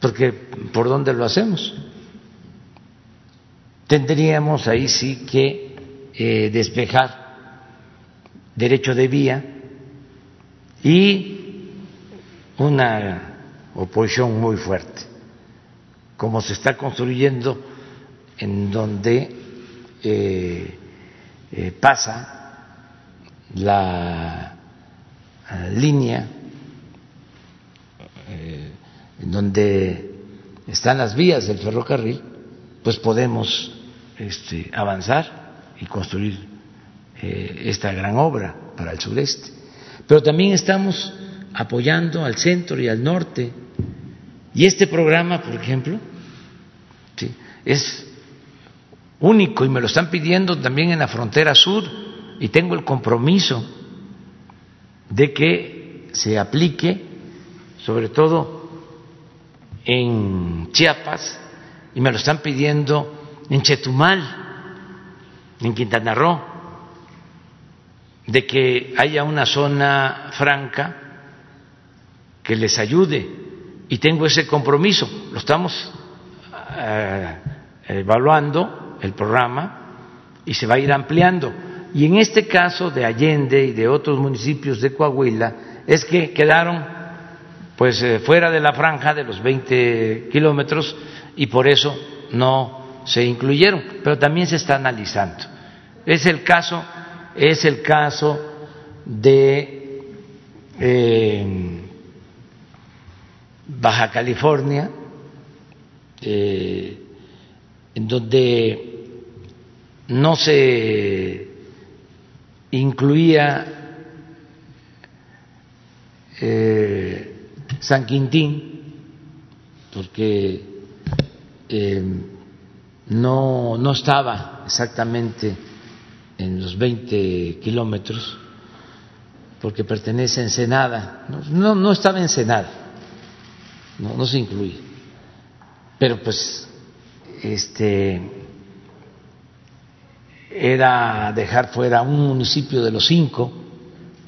Porque ¿por dónde lo hacemos? Tendríamos ahí sí que eh, despejar derecho de vía y una oposición muy fuerte, como se está construyendo en donde eh, eh, pasa la línea, en donde están las vías del ferrocarril, pues podemos este, avanzar y construir eh, esta gran obra para el sureste. Pero también estamos apoyando al centro y al norte. Y este programa, por ejemplo, es único y me lo están pidiendo también en la frontera sur y tengo el compromiso de que se aplique, sobre todo en Chiapas, y me lo están pidiendo en Chetumal, en Quintana Roo, de que haya una zona franca que les ayude y tengo ese compromiso. Lo estamos eh, evaluando el programa y se va a ir ampliando. Y en este caso de Allende y de otros municipios de Coahuila es que quedaron pues eh, fuera de la franja de los 20 kilómetros y por eso no se incluyeron, pero también se está analizando. Es el caso, es el caso de eh, Baja California, eh, en donde no se incluía eh, San Quintín, porque eh, no, no estaba exactamente en los 20 kilómetros, porque pertenece a Ensenada, no, no estaba en Ensenada, no, no se incluye, pero pues este era dejar fuera un municipio de los cinco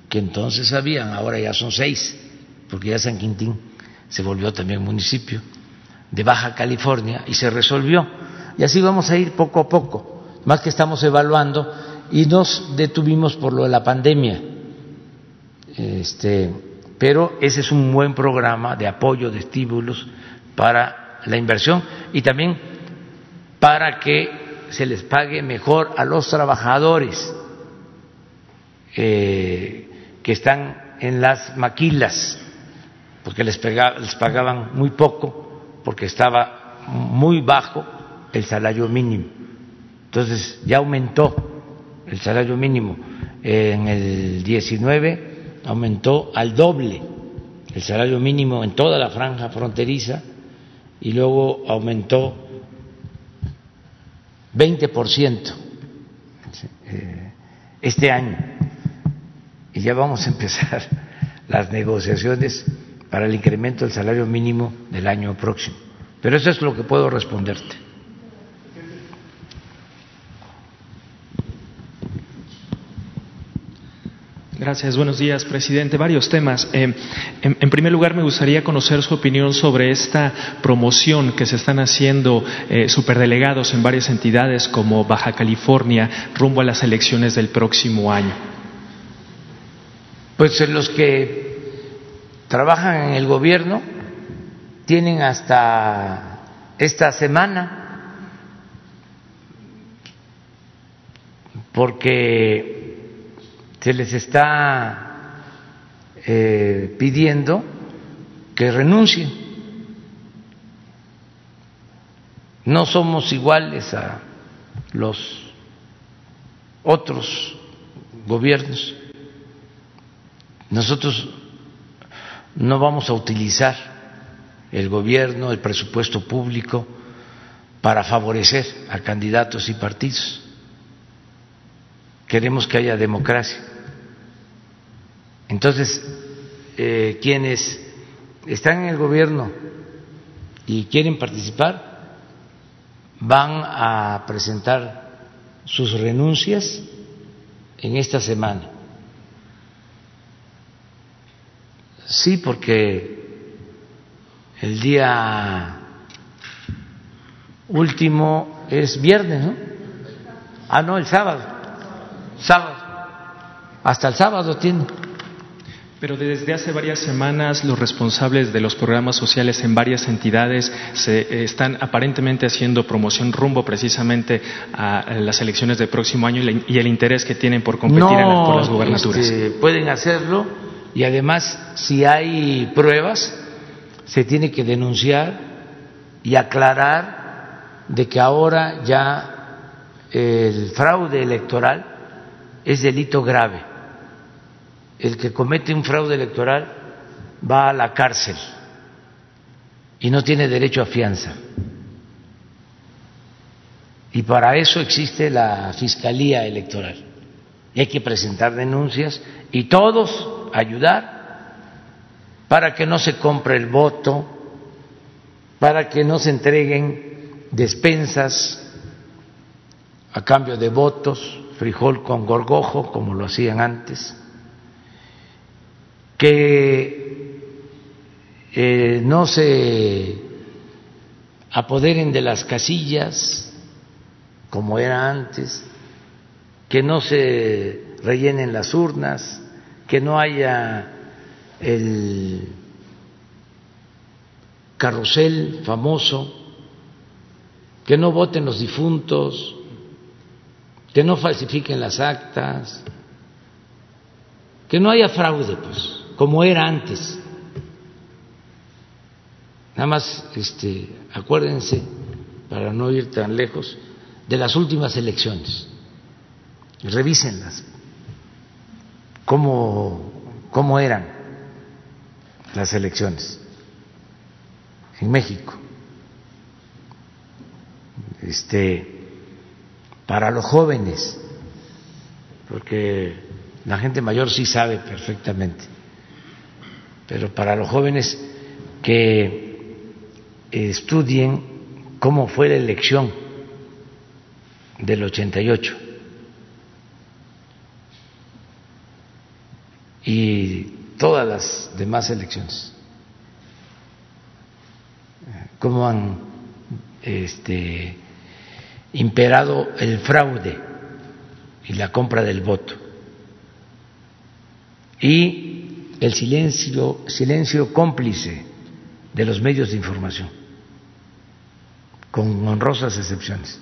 que entonces habían, ahora ya son seis, porque ya San Quintín se volvió también municipio de Baja California y se resolvió. Y así vamos a ir poco a poco, más que estamos evaluando y nos detuvimos por lo de la pandemia. Este, pero ese es un buen programa de apoyo, de estímulos para la inversión y también para que se les pague mejor a los trabajadores eh, que están en las maquilas, porque les, les pagaban muy poco porque estaba muy bajo el salario mínimo. Entonces ya aumentó el salario mínimo. En el 19 aumentó al doble el salario mínimo en toda la franja fronteriza y luego aumentó 20% eh, este año. Y ya vamos a empezar las negociaciones para el incremento del salario mínimo del año próximo. Pero eso es lo que puedo responderte. Gracias, buenos días, presidente. Varios temas. Eh, en, primer lugar, me gustaría conocer su opinión sobre esta promoción que se están haciendo eh, superdelegados en varias entidades como Baja California rumbo a las elecciones del próximo año. Pues los que trabajan en el gobierno tienen hasta esta semana porque se les está eh, pidiendo que renuncien. No somos iguales a los otros gobiernos. Nosotros no vamos a utilizar el gobierno, el presupuesto público para favorecer a candidatos y partidos. Queremos que haya democracia. Entonces, eh, quienes están en el gobierno y quieren participar, van a presentar sus renuncias en esta semana. Sí, porque el día último es viernes, ¿no? Ah, no, el sábado. Sábado. Hasta el sábado tiene. Pero desde hace varias semanas los responsables de los programas sociales en varias entidades se eh, están aparentemente haciendo promoción rumbo precisamente a las elecciones del próximo año y el interés que tienen por competir en por las gubernaturas. Este, pueden hacerlo y además si hay pruebas se tiene que denunciar y aclarar de que ahora ya el fraude electoral es delito grave el que comete un fraude electoral va a la cárcel y no tiene derecho a fianza. Y para eso existe la Fiscalía Electoral. Hay que presentar denuncias y todos ayudar para que no se compre el voto, para que no se entreguen despensas a cambio de votos, frijol con gorgojo, como lo hacían antes que eh, no se apoderen de las casillas como era antes, que no se rellenen las urnas, que no haya el carrusel famoso, que no voten los difuntos, que no falsifiquen las actas, que no haya fraude, pues como era antes. Nada más, este, acuérdense, para no ir tan lejos, de las últimas elecciones. Revísenlas. ¿Cómo, cómo eran las elecciones en México? Este, para los jóvenes, porque la gente mayor sí sabe perfectamente pero para los jóvenes que estudien cómo fue la elección del 88 y todas las demás elecciones, cómo han este, imperado el fraude y la compra del voto. Y el silencio, silencio cómplice de los medios de información, con honrosas excepciones.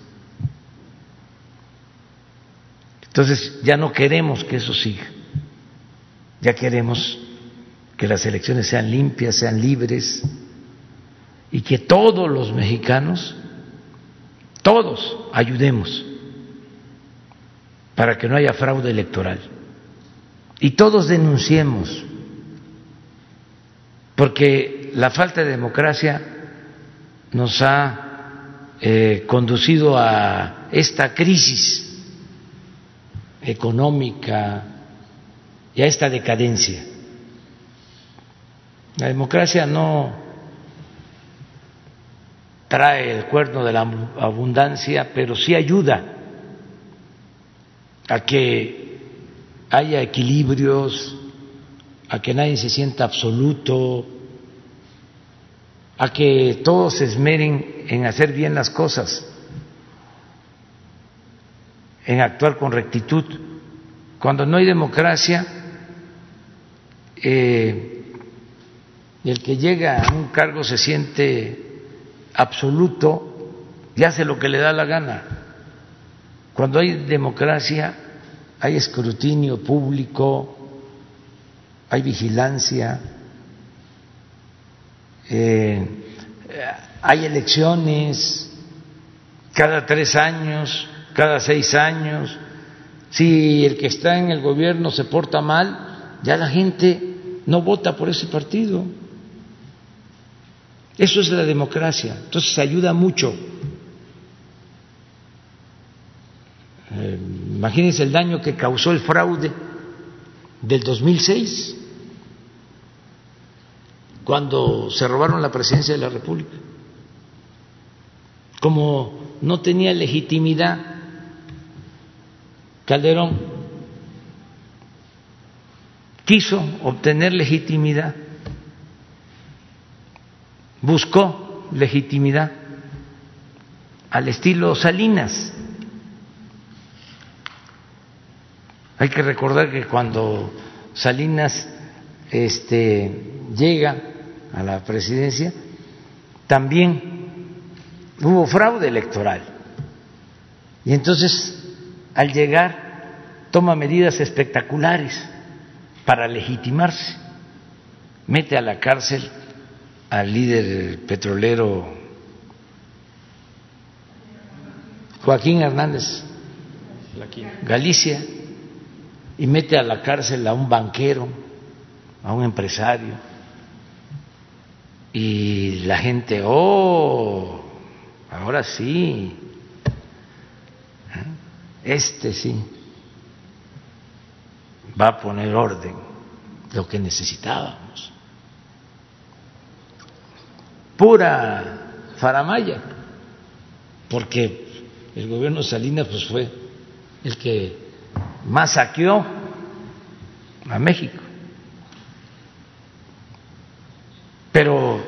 Entonces ya no queremos que eso siga, ya queremos que las elecciones sean limpias, sean libres y que todos los mexicanos, todos ayudemos para que no haya fraude electoral y todos denunciemos porque la falta de democracia nos ha eh, conducido a esta crisis económica y a esta decadencia. La democracia no trae el cuerno de la abundancia, pero sí ayuda a que haya equilibrios, a que nadie se sienta absoluto, a que todos se esmeren en hacer bien las cosas, en actuar con rectitud. Cuando no hay democracia, eh, el que llega a un cargo se siente absoluto y hace lo que le da la gana. Cuando hay democracia, hay escrutinio público, hay vigilancia, eh, hay elecciones cada tres años, cada seis años. Si el que está en el gobierno se porta mal, ya la gente no vota por ese partido. Eso es la democracia. Entonces ayuda mucho. Eh, imagínense el daño que causó el fraude del 2006 cuando se robaron la presidencia de la República. Como no tenía legitimidad Calderón, quiso obtener legitimidad, buscó legitimidad al estilo Salinas. Hay que recordar que cuando Salinas este, llega a la presidencia, también hubo fraude electoral. Y entonces, al llegar, toma medidas espectaculares para legitimarse. Mete a la cárcel al líder petrolero Joaquín Hernández Galicia y mete a la cárcel a un banquero, a un empresario. Y la gente, oh, ahora sí, este sí, va a poner orden, lo que necesitábamos. Pura faramaya, porque el gobierno Salinas pues fue el que más saqueó a México. Pero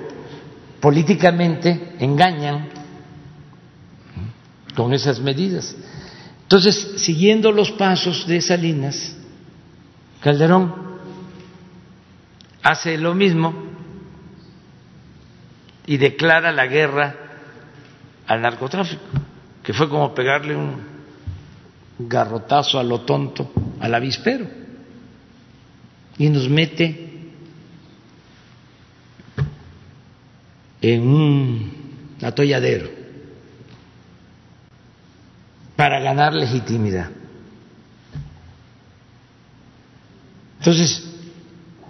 políticamente engañan con esas medidas. Entonces, siguiendo los pasos de Salinas, Calderón hace lo mismo y declara la guerra al narcotráfico, que fue como pegarle un garrotazo a lo tonto al avispero y nos mete en un atolladero para ganar legitimidad. Entonces,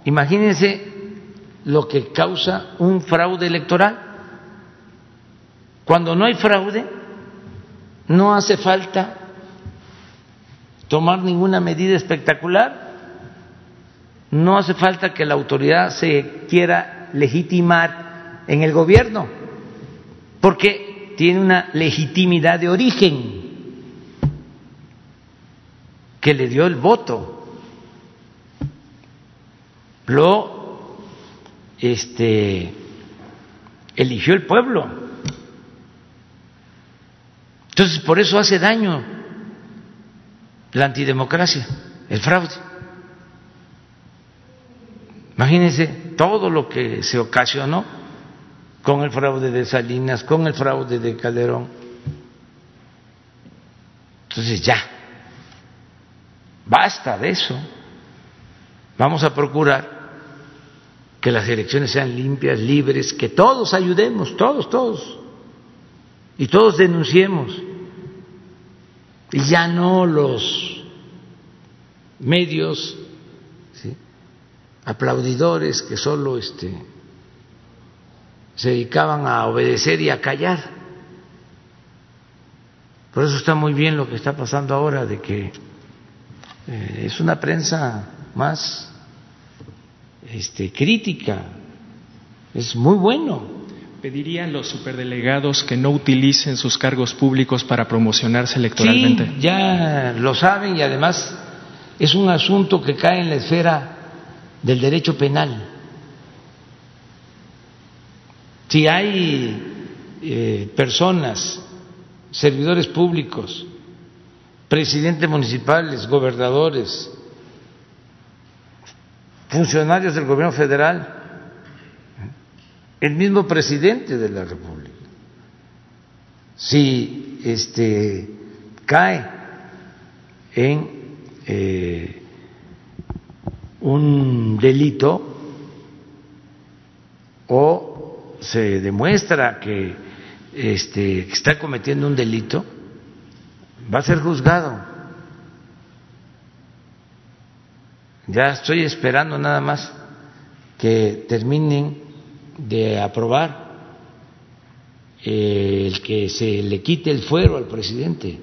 imagínense lo que causa un fraude electoral. Cuando no hay fraude, no hace falta tomar ninguna medida espectacular. No hace falta que la autoridad se quiera legitimar en el gobierno, porque tiene una legitimidad de origen que le dio el voto. Lo este eligió el pueblo. Entonces, por eso hace daño la antidemocracia, el fraude. Imagínense todo lo que se ocasionó con el fraude de Salinas, con el fraude de Calderón. Entonces ya, basta de eso. Vamos a procurar que las elecciones sean limpias, libres, que todos ayudemos, todos, todos, y todos denunciemos y ya no los medios aplaudidores que solo este, se dedicaban a obedecer y a callar. Por eso está muy bien lo que está pasando ahora, de que eh, es una prensa más este, crítica, es muy bueno ¿Pedirían los superdelegados que no utilicen sus cargos públicos para promocionarse electoralmente? Sí, ya lo saben y además es un asunto que cae en la esfera del derecho penal. Si hay eh, personas, servidores públicos, presidentes municipales, gobernadores, funcionarios del gobierno federal el mismo presidente de la República. Si este cae en eh, un delito o se demuestra que este, está cometiendo un delito, va a ser juzgado. Ya estoy esperando nada más que terminen de aprobar eh, el que se le quite el fuero al presidente,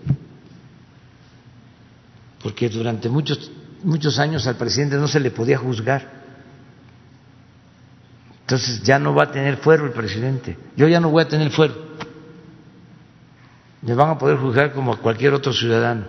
porque durante muchos muchos años al presidente no se le podía juzgar Entonces ya no va a tener fuero el presidente. Yo ya no voy a tener fuero. Me van a poder juzgar como cualquier otro ciudadano.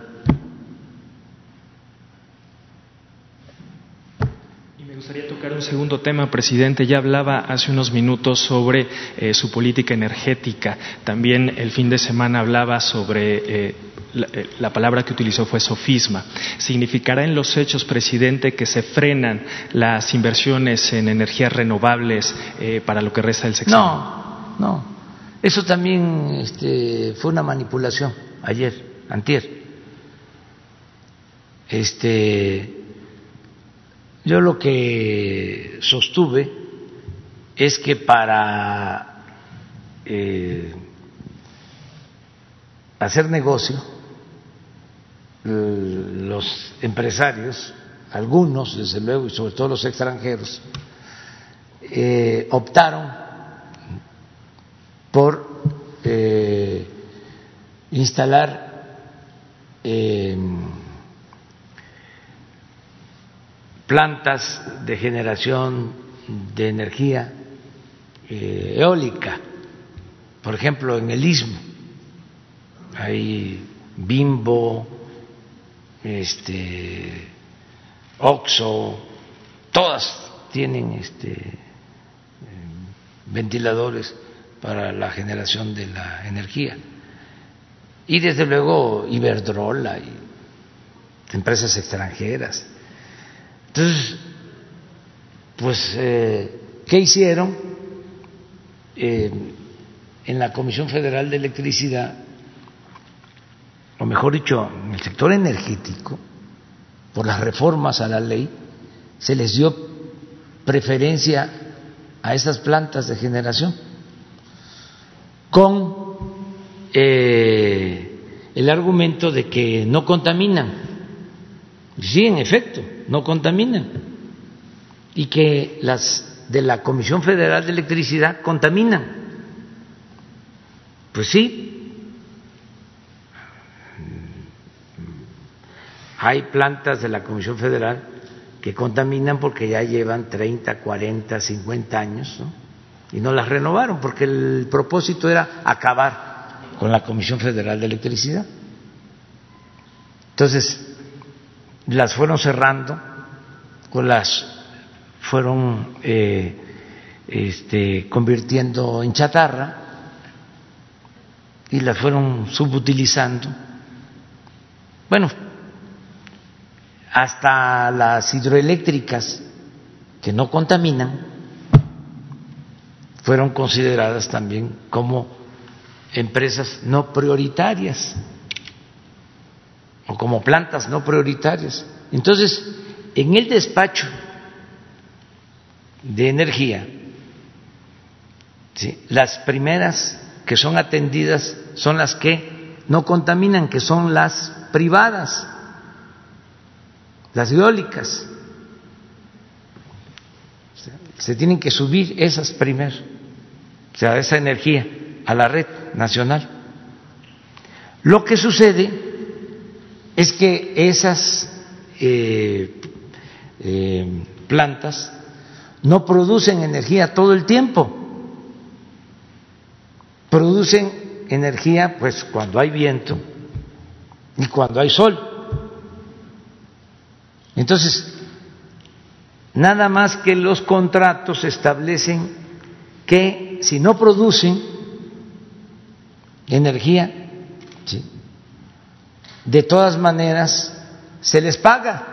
Y me gustaría un segundo tema, presidente. Ya hablaba hace unos minutos sobre eh, su política energética. También el fin de semana hablaba sobre eh, eh, la, palabra que utilizó fue sofisma. ¿Significará en los hechos, presidente, que se frenan las inversiones en energías renovables para lo que resta del sexenio? No, no. Eso también este, fue una manipulación ayer, antier. Este, yo lo que sostuve es que para eh, hacer negocio los empresarios, algunos desde luego y sobre todo los extranjeros, eh, optaron por eh, instalar plantas de generación de energía eh, eólica, por ejemplo en el istmo, hay Bimbo, este, Oxo, todas tienen este, eh, ventiladores para la generación de la energía. Y desde luego Iberdrola y empresas extranjeras. Entonces, pues, eh, ¿qué hicieron? Eh, en la Comisión Federal de Electricidad o mejor dicho, en el sector energético, por las reformas a la ley, se les dio preferencia a esas plantas de generación con eh, el argumento de que no contaminan. Sí, en efecto, no contaminan. Y que las de la Comisión Federal de Electricidad contaminan. Pues sí, Hay plantas de la Comisión Federal que contaminan porque ya llevan 30, 40, 50 años y no las renovaron porque el propósito era acabar con la Comisión Federal de Electricidad. Entonces, las fueron cerrando, o las fueron eh, este, convirtiendo en chatarra y las fueron subutilizando. Bueno, hasta las hidroeléctricas que no contaminan fueron consideradas también como empresas no prioritarias o como plantas no prioritarias. Entonces, en el despacho de energía, las primeras que son atendidas son las que no contaminan, que son las privadas las eólicas. Se tienen que subir esas primeras, o sea, esa energía a la red nacional. Lo que sucede es que esas eh, eh, plantas no producen energía todo el tiempo, producen energía pues cuando hay viento y cuando hay sol. Entonces, nada más que los contratos establecen que si no producen energía, de todas maneras se les paga.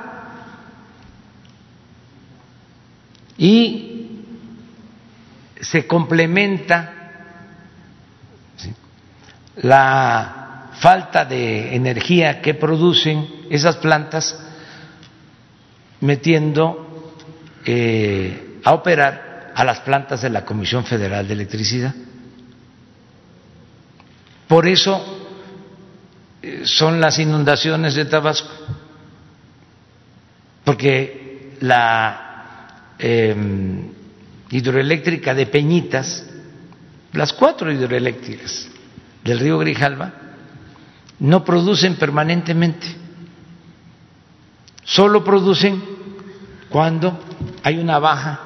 Y se complementa la falta de energía que producen esas plantas metiendo eh, a operar a las plantas de la Comisión Federal de Electricidad. Por eso son las inundaciones de Tabasco, porque la em, hidroeléctrica de Peñitas, las cuatro hidroeléctricas del río Grijalva, no producen permanentemente. Solo producen cuando hay una baja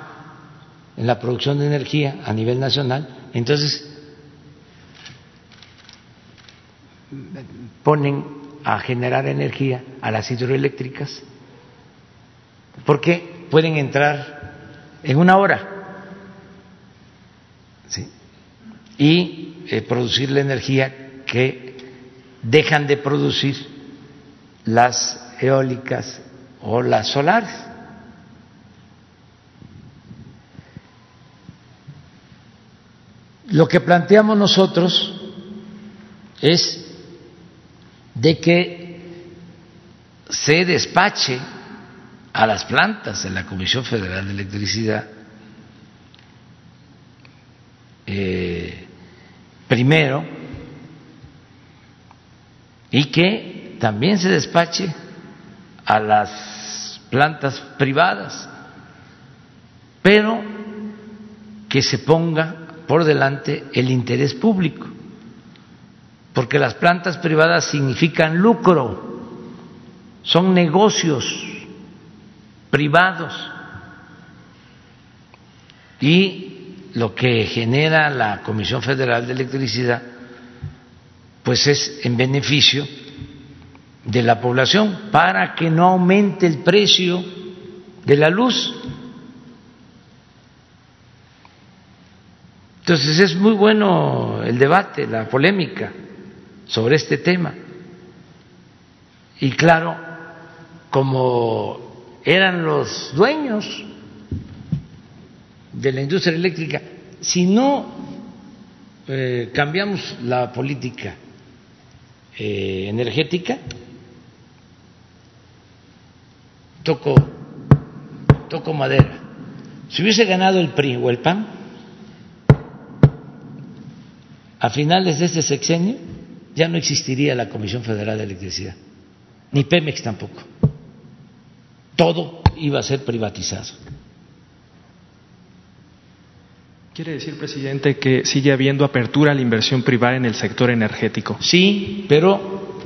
en la producción de energía a nivel nacional, entonces ponen a generar energía a las hidroeléctricas porque pueden entrar en una hora y eh, producir la energía que dejan de producir las eólicas o las solares. Lo que planteamos nosotros es de que se despache a las plantas de la Comisión Federal de Electricidad eh, primero y que también se despache a las plantas privadas, pero que se ponga por delante el interés público, porque las plantas privadas significan lucro, son negocios privados. Y lo que genera la Comisión Federal de Electricidad pues es en beneficio de la población para que no aumente el precio de la luz. Entonces es muy bueno el debate, la polémica sobre este tema. Y claro, como eran los dueños de la industria eléctrica, si no eh, cambiamos la política eh, energética, toco, toco madera. Si hubiese ganado el PRI o el PAN, a finales de este sexenio ya no existiría la Comisión Federal de Electricidad, ni Pemex tampoco. Todo iba a ser privatizado. ¿Quiere decir, presidente, que sigue habiendo apertura a la inversión privada en el sector energético? Sí, pero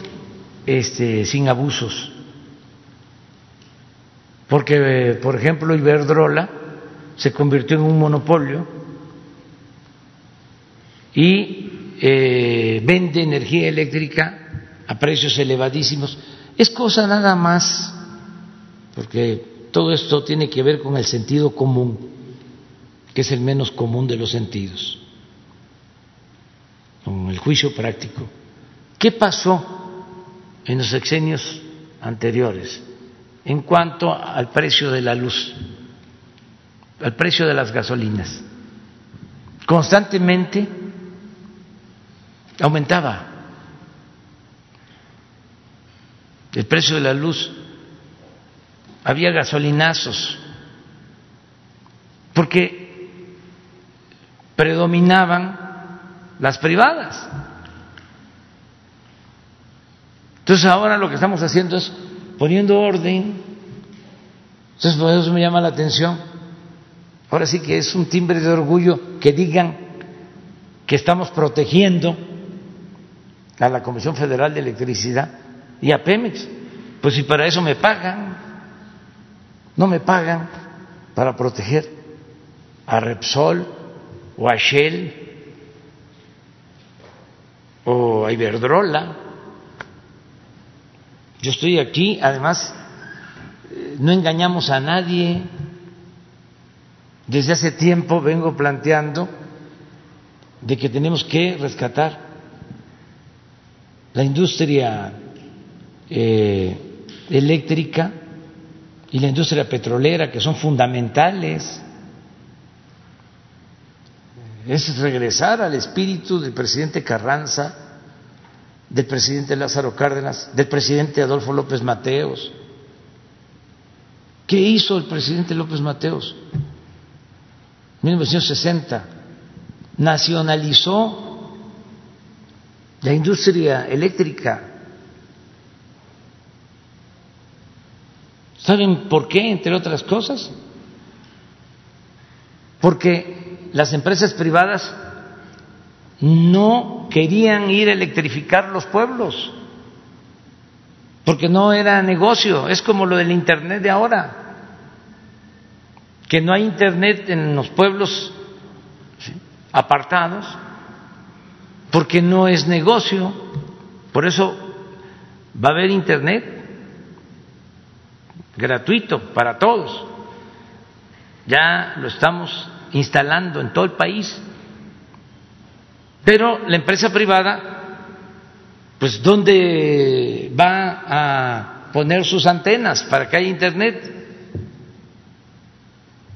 este, sin abusos porque, por ejemplo, Iberdrola se convirtió en un monopolio y eh, vende energía eléctrica a precios elevadísimos. Es cosa nada más, porque todo esto tiene que ver con el sentido común, que es el menos común de los sentidos, con el juicio práctico. ¿Qué pasó en los sexenios anteriores? en cuanto al precio de la luz, al precio de las gasolinas. Constantemente aumentaba el precio de la luz, había gasolinazos, porque predominaban las privadas. Entonces ahora lo que estamos haciendo es poniendo orden. Entonces, por eso me llama la atención. Ahora sí que es un timbre de orgullo que digan que estamos protegiendo a la Comisión Federal de Electricidad y a Pemex. Pues si para eso me pagan, no me pagan para proteger a Repsol o a Shell o a Iberdrola yo estoy aquí, además, eh, no engañamos a nadie. Desde hace tiempo vengo planteando de que tenemos que rescatar la industria eh, eléctrica y la industria petrolera, que son fundamentales. Es regresar al espíritu del presidente Carranza del presidente Lázaro Cárdenas, del presidente Adolfo López Mateos. ¿Qué hizo el presidente López Mateos? En 1960 nacionalizó la industria eléctrica. ¿Saben por qué, entre otras cosas? Porque las empresas privadas no querían ir a electrificar los pueblos, porque no era negocio, es como lo del Internet de ahora. que no hay internet en los pueblos apartados, porque no es negocio, por eso va a haber internet gratuito para todos. Ya lo estamos instalando en todo el país. Pero la empresa privada, pues ¿dónde va a poner sus antenas para que haya internet?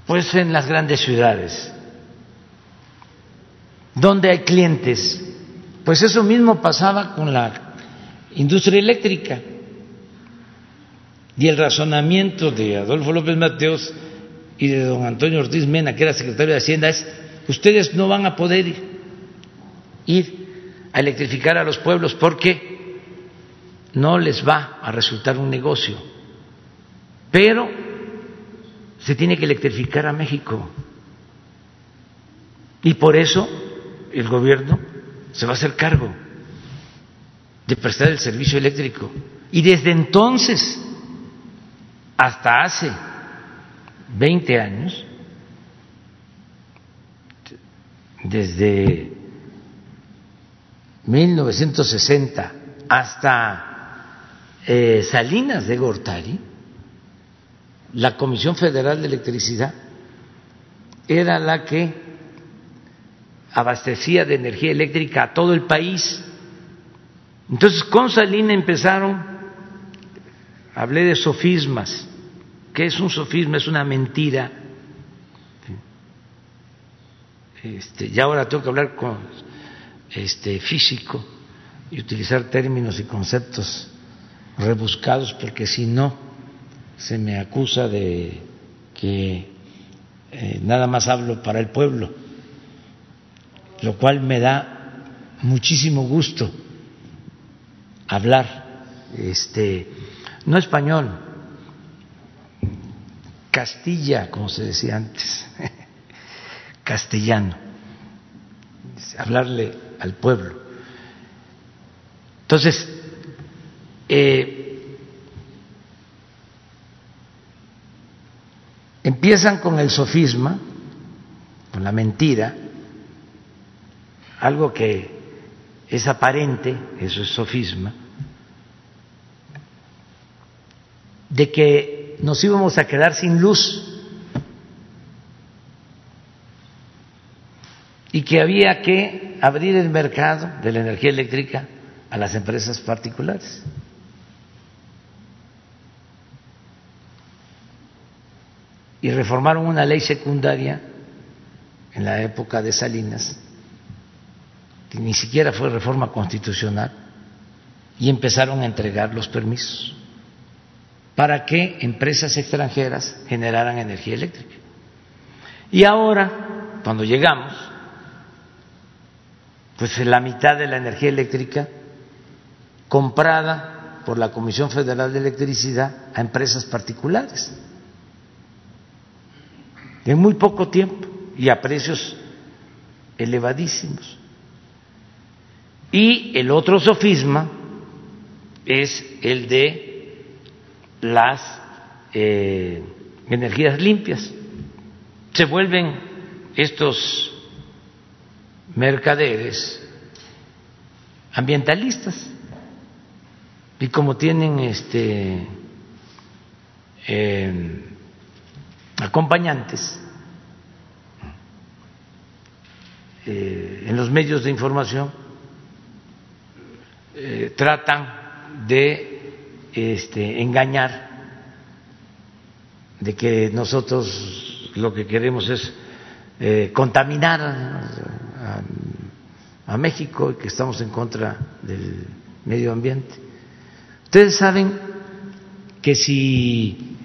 Pues en las grandes ciudades. ¿Dónde hay clientes? Pues eso mismo pasaba con la industria eléctrica. Y el razonamiento de Adolfo López Mateos y de don Antonio Ortiz Mena, que era secretario de Hacienda, es, ustedes no van a poder ir a electrificar a los pueblos porque no les va a resultar un negocio. Pero se tiene que electrificar a México. Y por eso el gobierno se va a hacer cargo de prestar el servicio eléctrico. Y desde entonces, hasta hace 20 años, desde 1960 hasta eh, Salinas de Gortari, la Comisión Federal de Electricidad era la que abastecía de energía eléctrica a todo el país. Entonces con Salina empezaron, hablé de sofismas, ¿qué es un sofisma? Es una mentira. Este, y ahora tengo que hablar con este físico y utilizar términos y conceptos rebuscados porque si no se me acusa de que eh, nada más hablo para el pueblo lo cual me da muchísimo gusto hablar este no español Castilla como se decía antes castellano hablarle al pueblo. Entonces eh, empiezan con el sofisma con la mentira algo que es aparente, eso es sofisma, de que nos íbamos a quedar sin luz y que había que abrir el mercado de la energía eléctrica a las empresas particulares. Y reformaron una ley secundaria en la época de Salinas ni siquiera fue reforma constitucional, y empezaron a entregar los permisos para que empresas extranjeras generaran energía eléctrica. Y ahora, cuando llegamos, pues la mitad de la energía eléctrica comprada por la Comisión Federal de Electricidad a empresas particulares. En muy poco tiempo y a precios elevadísimos. Y el otro sofisma es el de las eh, energías limpias. Se vuelven estos mercaderes ambientalistas y como tienen este eh, acompañantes eh, en los medios de información eh, tratan de este, engañar, de que nosotros lo que queremos es eh, contaminar a, México y que estamos en contra del medio ambiente. Ustedes saben que si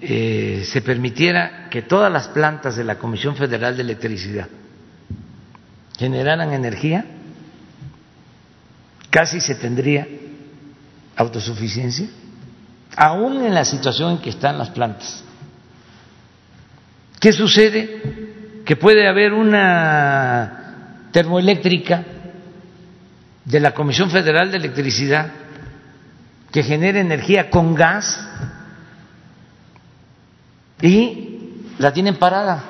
eh, se permitiera que todas las plantas de la Comisión Federal de Electricidad generaran energía, casi se tendría autosuficiencia, aún en la situación en que están las plantas. ¿Qué sucede? Que puede haber una termoeléctrica de la Comisión Federal de Electricidad que genere energía con gas y la tienen parada.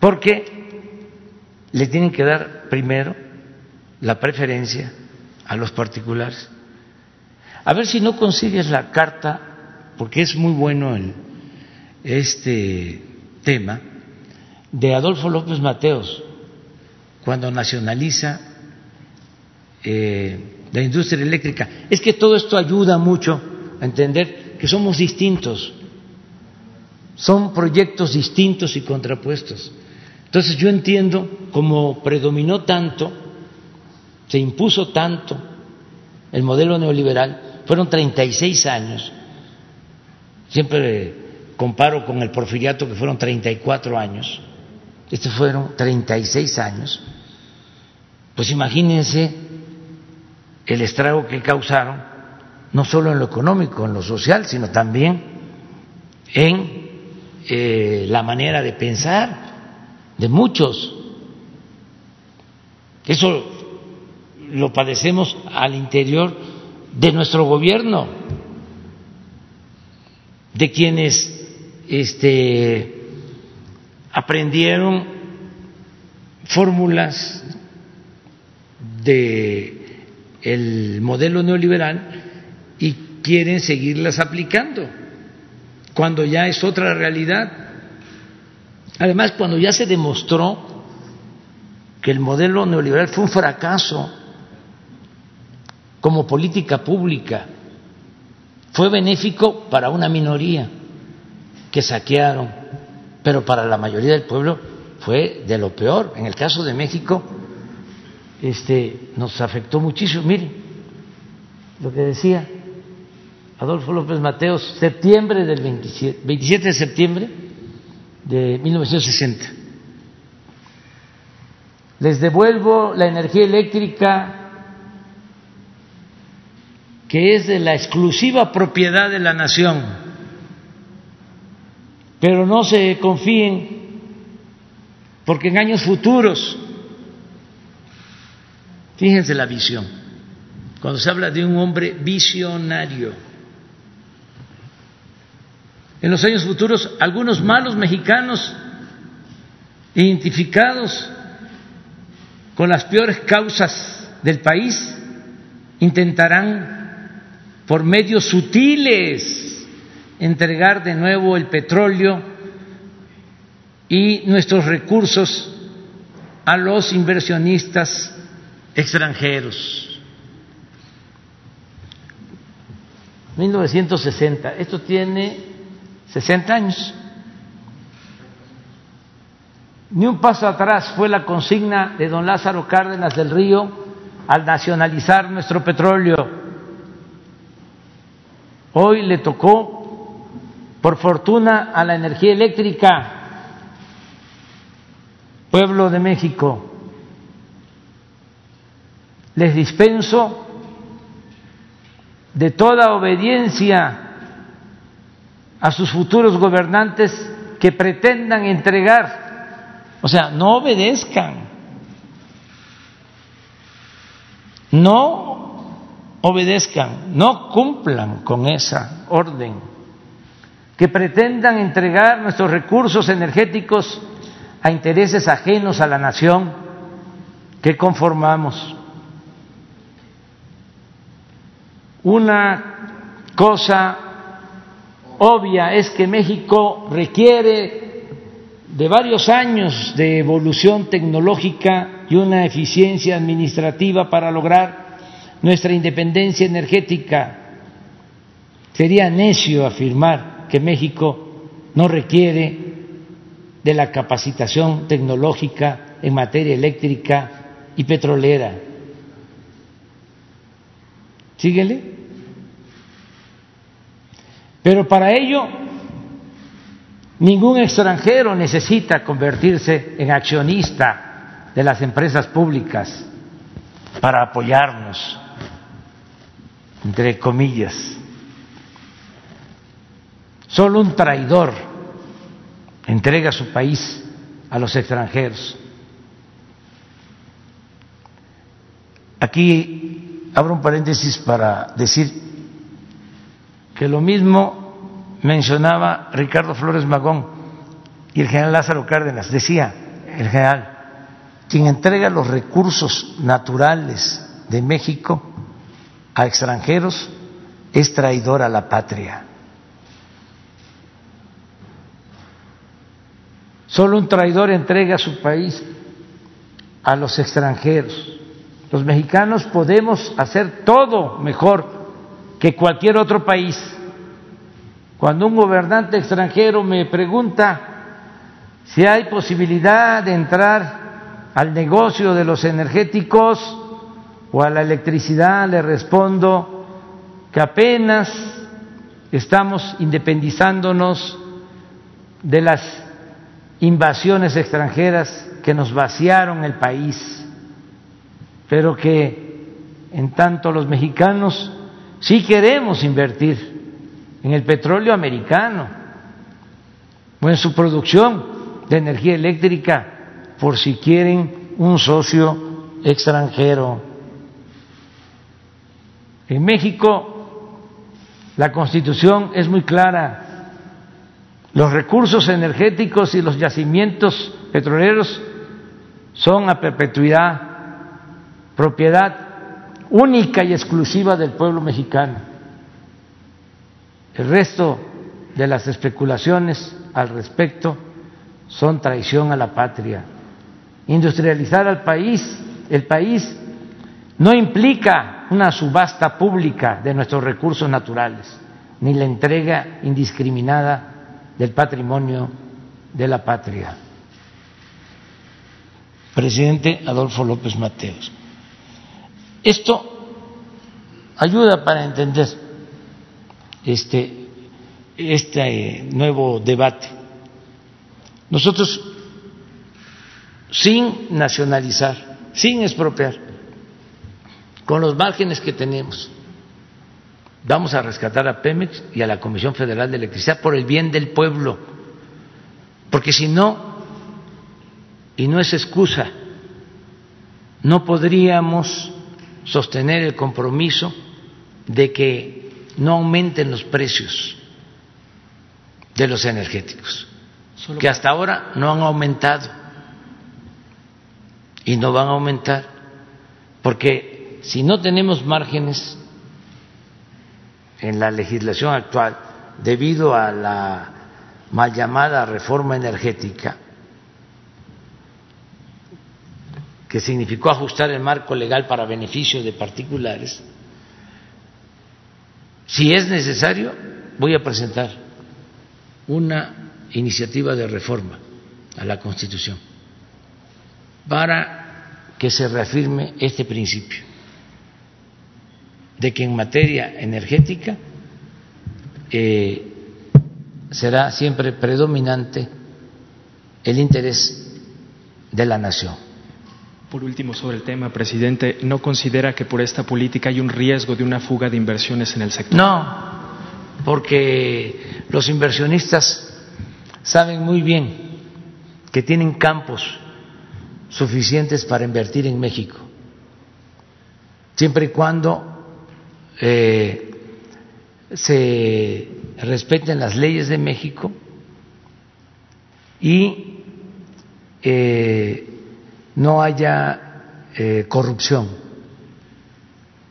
Porque le tienen que dar primero la preferencia a los particulares. A ver si no consigues la carta, porque es muy bueno el, este tema, de Adolfo López Mateos, cuando nacionaliza eh, la industria eléctrica. Es que todo esto ayuda mucho a entender que somos distintos, son proyectos distintos y contrapuestos. Entonces yo entiendo como predominó tanto, se impuso tanto el modelo neoliberal, fueron 36 años, siempre comparo con el porfiriato que fueron 34 años, estos fueron 36 años, pues imagínense el estrago que causaron, no solo en lo económico, en lo social, sino también en eh, la manera de pensar de muchos. Eso lo padecemos al interior de nuestro gobierno, de quienes este, aprendieron fórmulas de el modelo neoliberal y quieren seguirlas aplicando cuando ya es otra realidad. Además, cuando ya se demostró que el modelo neoliberal fue un fracaso como política pública, fue benéfico para una minoría que saquearon, pero para la mayoría del pueblo fue de lo peor. En el caso de México, este, nos afectó muchísimo. Miren lo que decía Adolfo López Mateos, septiembre del 27, 27 de septiembre de 1960. Les devuelvo la energía eléctrica que es de la exclusiva propiedad de la nación, pero no se confíen porque en años futuros, fíjense la visión, cuando se habla de un hombre visionario, en los años futuros algunos malos mexicanos identificados con las peores causas del país intentarán por medios sutiles entregar de nuevo el petróleo y nuestros recursos a los inversionistas extranjeros. 1960, esto tiene 60 años. Ni un paso atrás fue la consigna de don Lázaro Cárdenas del Río al nacionalizar nuestro petróleo. Hoy le tocó, por fortuna, a la energía eléctrica. Pueblo de México, les dispenso de toda obediencia a sus futuros gobernantes que pretendan entregar, o sea, no obedezcan, no obedezcan, no cumplan con esa orden, que pretendan entregar nuestros recursos energéticos a intereses ajenos a la nación que conformamos. Una cosa obvia es que México requiere de varios años de evolución tecnológica y una eficiencia administrativa para lograr nuestra independencia energética. Sería necio afirmar que México no requiere de la capacitación tecnológica en materia eléctrica y petrolera. Síguele. Pero para ello ningún extranjero necesita convertirse en accionista de las empresas públicas para apoyarnos, entre comillas. Solo un traidor entrega su país a los extranjeros. Aquí abro un paréntesis para decir que lo mismo mencionaba Ricardo Flores Magón y el general Lázaro Cárdenas. Decía el general, quien entrega los recursos naturales de México a extranjeros es traidor a la patria. Solo un traidor entrega su país a los extranjeros. Los mexicanos podemos hacer todo mejor que cualquier otro país. Cuando un gobernante extranjero me pregunta si hay posibilidad de entrar al negocio de los energéticos o a la electricidad, le respondo que apenas estamos independizándonos de las invasiones extranjeras que nos vaciaron el país, pero que en tanto los mexicanos sí queremos invertir en el petróleo americano o en su producción de energía eléctrica por si quieren un socio extranjero. En México la constitución es muy clara los recursos energéticos y los yacimientos petroleros son a perpetuidad propiedad única y exclusiva del pueblo mexicano. El resto de las especulaciones al respecto son traición a la patria. Industrializar al país, el país no implica una subasta pública de nuestros recursos naturales, ni la entrega indiscriminada del patrimonio de la patria. Presidente Adolfo López Mateos. Esto ayuda para entender este, este nuevo debate. Nosotros, sin nacionalizar, sin expropiar, con los márgenes que tenemos, Vamos a rescatar a Pemex y a la Comisión Federal de Electricidad por el bien del pueblo, porque si no, y no es excusa, no podríamos sostener el compromiso de que no aumenten los precios de los energéticos, que hasta ahora no han aumentado y no van a aumentar, porque si no tenemos márgenes en la legislación actual debido a la mal llamada reforma energética, que significó ajustar el marco legal para beneficio de particulares, si es necesario, voy a presentar una iniciativa de reforma a la Constitución para que se reafirme este principio de que en materia energética eh, será siempre predominante el interés de la nación. Por último, sobre el tema, presidente, ¿no considera que por esta política hay un riesgo de una fuga de inversiones en el sector? No, porque los inversionistas saben muy bien que tienen campos suficientes para invertir en México, siempre y cuando eh, se respeten las leyes de México y eh, no haya eh, corrupción.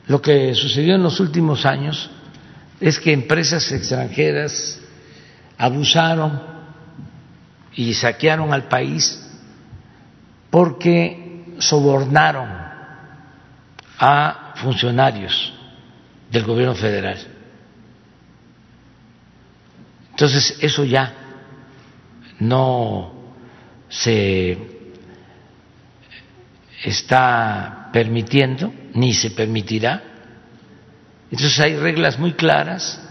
Lo que sucedió en los últimos años es que empresas extranjeras abusaron y saquearon al país porque sobornaron a funcionarios del gobierno federal. Entonces, eso ya no se está permitiendo ni se permitirá. Entonces hay reglas muy claras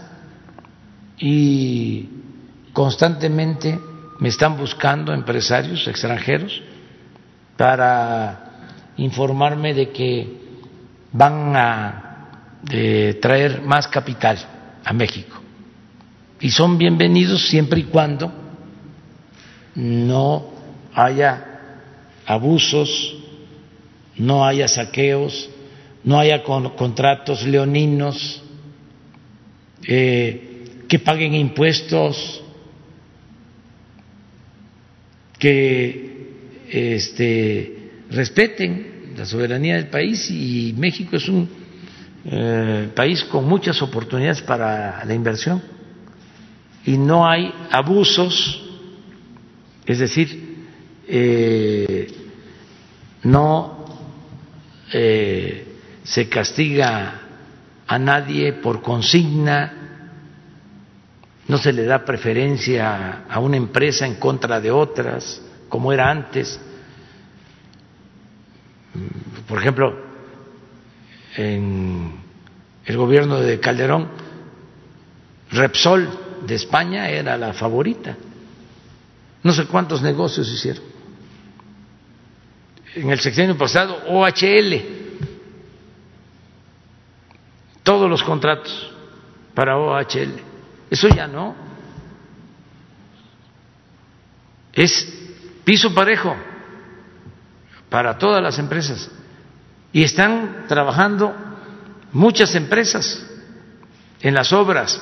y constantemente me están buscando empresarios extranjeros para informarme de que van a de traer más capital a México. Y son bienvenidos siempre y cuando no haya abusos, no haya saqueos, no haya contratos leoninos, eh, que paguen impuestos, que este, respeten la soberanía del país y México es un eh, país con muchas oportunidades para la inversión. Y no hay abusos, es decir, eh, no eh, se castiga a nadie por consigna, no se le da preferencia a una empresa en contra de otras, como era antes. Por ejemplo, en el gobierno de Calderón, Repsol de España era la favorita. No sé cuántos negocios hicieron. En el sexenio pasado, OHL, todos los contratos para OHL. Eso ya no. Es piso parejo para todas las empresas. Y están trabajando muchas empresas en las obras,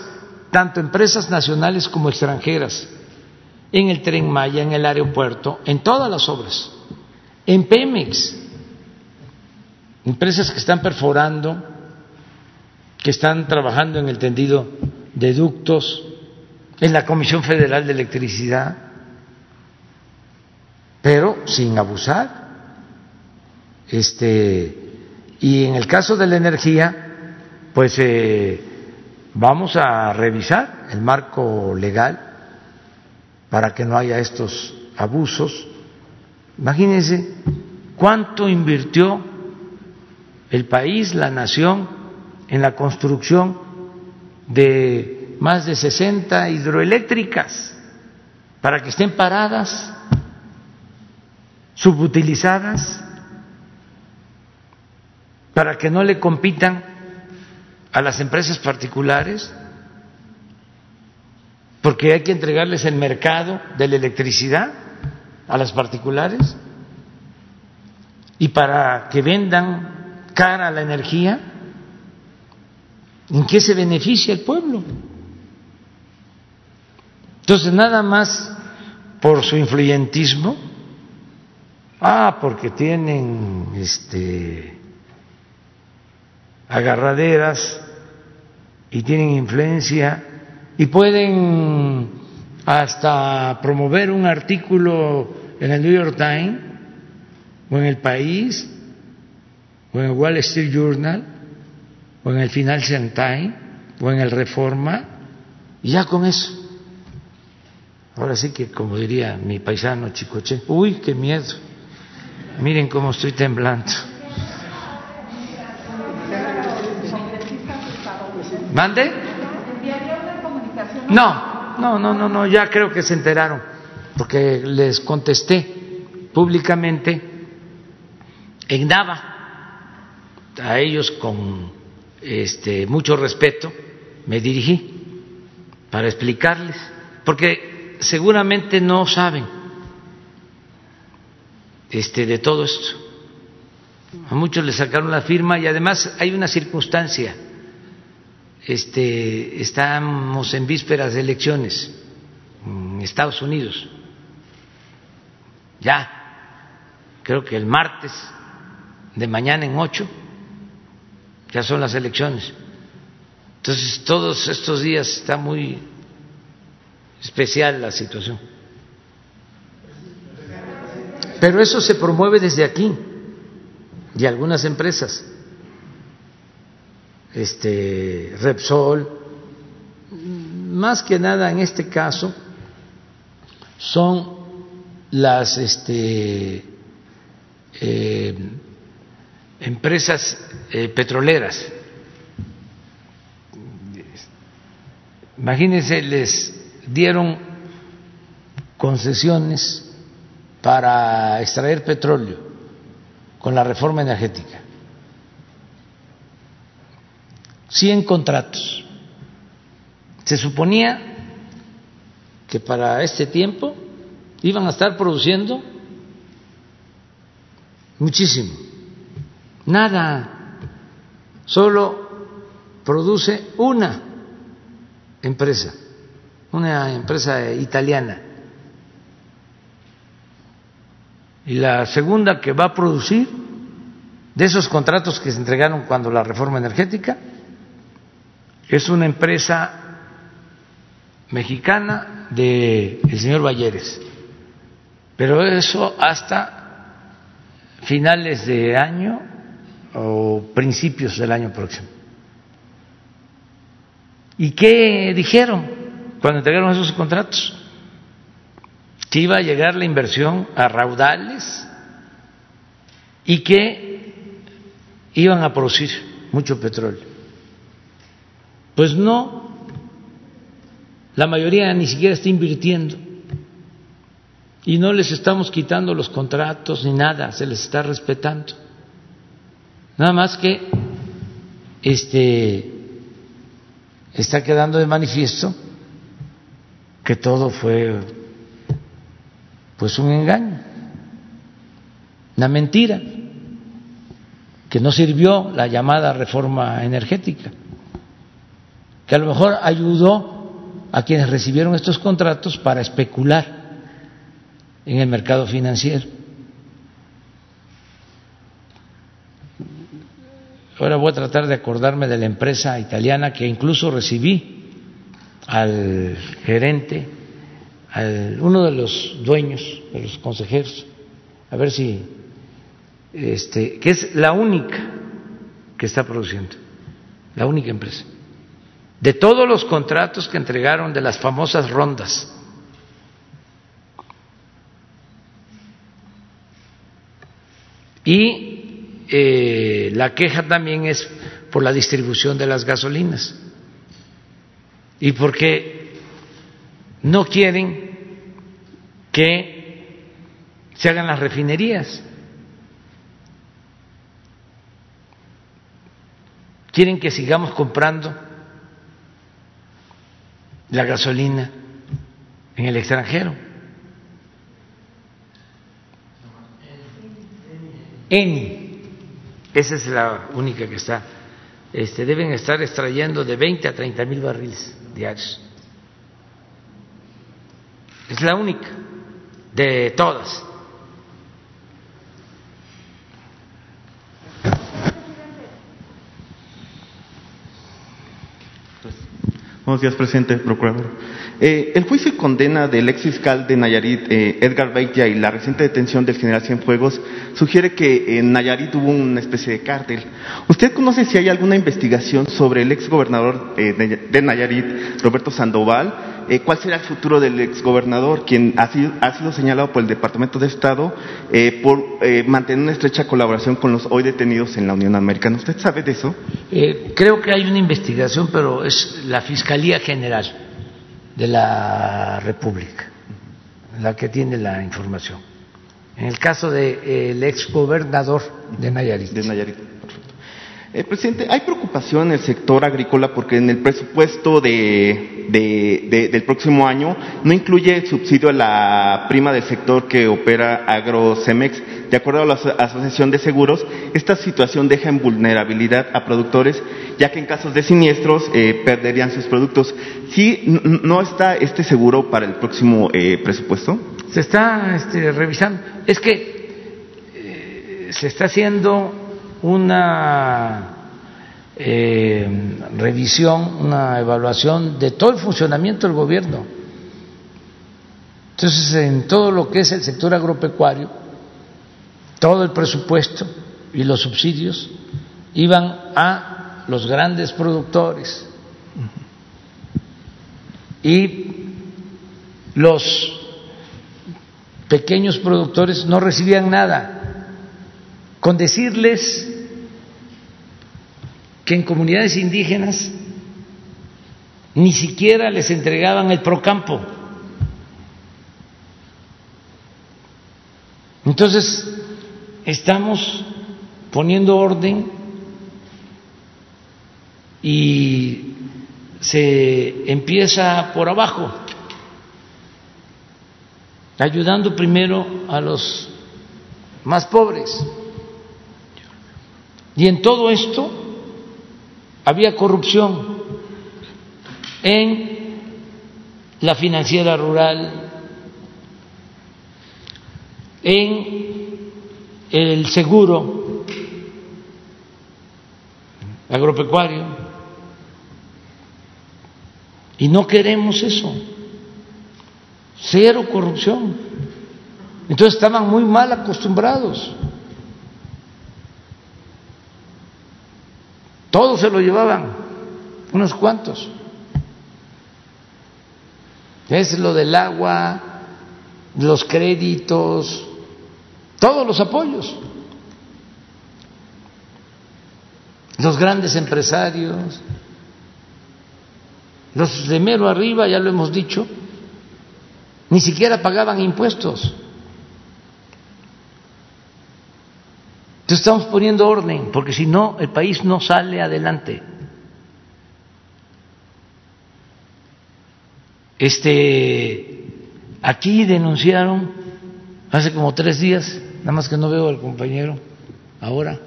tanto empresas nacionales como extranjeras, en el tren Maya, en el aeropuerto, en todas las obras, en Pemex, empresas que están perforando, que están trabajando en el tendido de ductos, en la Comisión Federal de Electricidad, pero sin abusar. Este, y en el caso de la energía, pues eh, vamos a revisar el marco legal para que no haya estos abusos. Imagínense cuánto invirtió el país, la nación, en la construcción de más de 60 hidroeléctricas para que estén paradas, subutilizadas, para que no le compitan a las empresas particulares, porque hay que entregarles el mercado de la electricidad a las particulares y para que vendan cara la energía ¿En qué se beneficia el pueblo? Entonces, nada más por su influyentismo, ah, porque tienen este agarraderas y tienen influencia y pueden hasta promover un artículo en el New York Times o en el País o en el Wall Street Journal o en el Financial Times o en el Reforma, y ya con eso. Ahora sí que, como diría mi paisano Chicoche, uy, qué miedo. Miren cómo estoy temblando. ¿Mande? No, no, no, no, no, ya creo que se enteraron, porque les contesté públicamente en Nava a ellos con este, mucho respeto, me dirigí para explicarles, porque seguramente no saben este, de todo esto. A muchos les sacaron la firma y además hay una circunstancia. Este, estamos en vísperas de elecciones en Estados Unidos. Ya, creo que el martes de mañana en ocho ya son las elecciones. Entonces, todos estos días está muy especial la situación. Pero eso se promueve desde aquí y algunas empresas, este Repsol, más que nada en este caso son las este, eh, empresas eh, petroleras. Imagínense, les dieron concesiones para extraer petróleo con la reforma energética. 100 contratos. Se suponía que para este tiempo iban a estar produciendo muchísimo Nada, solo produce una empresa, una empresa italiana. Y la segunda que va a producir de esos contratos que se entregaron cuando la reforma energética es una empresa mexicana del el señor Valleres. Pero eso hasta finales de año o principios del año próximo. ¿Y qué dijeron cuando entregaron esos contratos? Que iba a llegar la inversión a raudales y que iban a producir mucho petróleo. Pues no, la mayoría ni siquiera está invirtiendo. Y no les estamos quitando los contratos ni nada, se les está respetando. Nada más que este está quedando de manifiesto que todo fue pues un engaño, una mentira, que no sirvió la llamada reforma energética, que a lo mejor ayudó a quienes recibieron estos contratos para especular en el mercado financiero. Ahora voy a tratar de acordarme de la empresa italiana que incluso recibí al gerente, al uno de los dueños, de los consejeros, a ver si, este, que es la única que está produciendo, la única empresa. De todos los contratos que entregaron de las famosas rondas Y eh, la queja también es por la distribución de las gasolinas y porque no quieren que se hagan las refinerías. Quieren que sigamos comprando la gasolina en el extranjero. Eni, esa es la única que está. Este, deben estar extrayendo de 20 a 30 mil barriles diarios. Es la única de todas. Buenos días, presidente, procurador. Eh, el juicio y condena del ex fiscal de Nayarit, eh, Edgar Beitia, y la reciente detención del general Cienfuegos sugiere que en Nayarit hubo una especie de cártel. ¿Usted conoce si hay alguna investigación sobre el ex gobernador eh, de, Nayarit, Roberto Sandoval? ¿Cuál será el futuro del ex gobernador, quien ha sido, señalado por el Departamento de Estado por mantener una estrecha colaboración con los hoy detenidos en la Unión Americana? ¿Usted sabe de eso? creo que hay una investigación, pero es la Fiscalía General de la República, la que tiene la información. En el caso del de, ex gobernador de Nayarit. De Nayarit. Eh, presidente, hay preocupación en el sector agrícola porque en el presupuesto de, del próximo año no incluye el subsidio a la prima del sector que opera AgroCemex. De acuerdo a la Asociación de Seguros, esta situación deja en vulnerabilidad a productores, ya que en casos de siniestros eh, perderían sus productos. ¿Sí no está este seguro para el próximo eh, presupuesto? Se está este, revisando. Es que se está haciendo una eh, revisión, una evaluación de todo el funcionamiento del gobierno. Entonces, en todo lo que es el sector agropecuario, todo el presupuesto y los subsidios iban a los grandes productores y los pequeños productores no recibían nada con decirles que en comunidades indígenas ni siquiera les entregaban el procampo. Entonces, estamos poniendo orden y se empieza por abajo, ayudando primero a los más pobres. Y en todo esto había corrupción. en la financiera rural, en el seguro agropecuario. Y no queremos eso. Cero corrupción. Entonces estaban muy mal acostumbrados. Todos se lo llevaban, unos cuantos. Es lo del agua, los créditos, todos los apoyos. Los grandes empresarios, los de mero arriba, ya lo hemos dicho, ni siquiera pagaban impuestos. Entonces estamos poniendo orden, porque si no, el país no sale adelante. Este, aquí denunciaron hace como tres días, nada más que no veo al compañero ahora,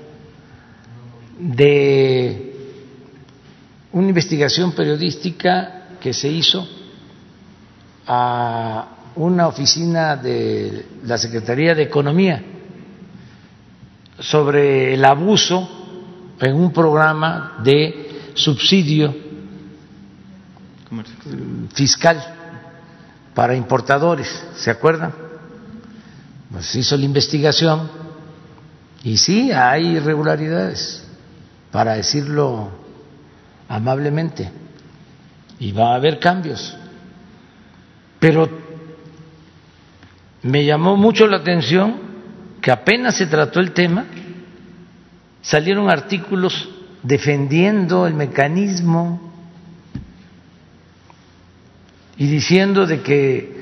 de una investigación periodística que se hizo a una oficina de la Secretaría de Economía sobre el abuso en un programa de subsidio fiscal para importadores, ¿se acuerdan? Pues hizo la investigación y sí, hay irregularidades, para decirlo amablemente, y va a haber cambios. Pero me llamó mucho la atención que apenas se trató el tema, salieron artículos defendiendo el mecanismo y diciendo de que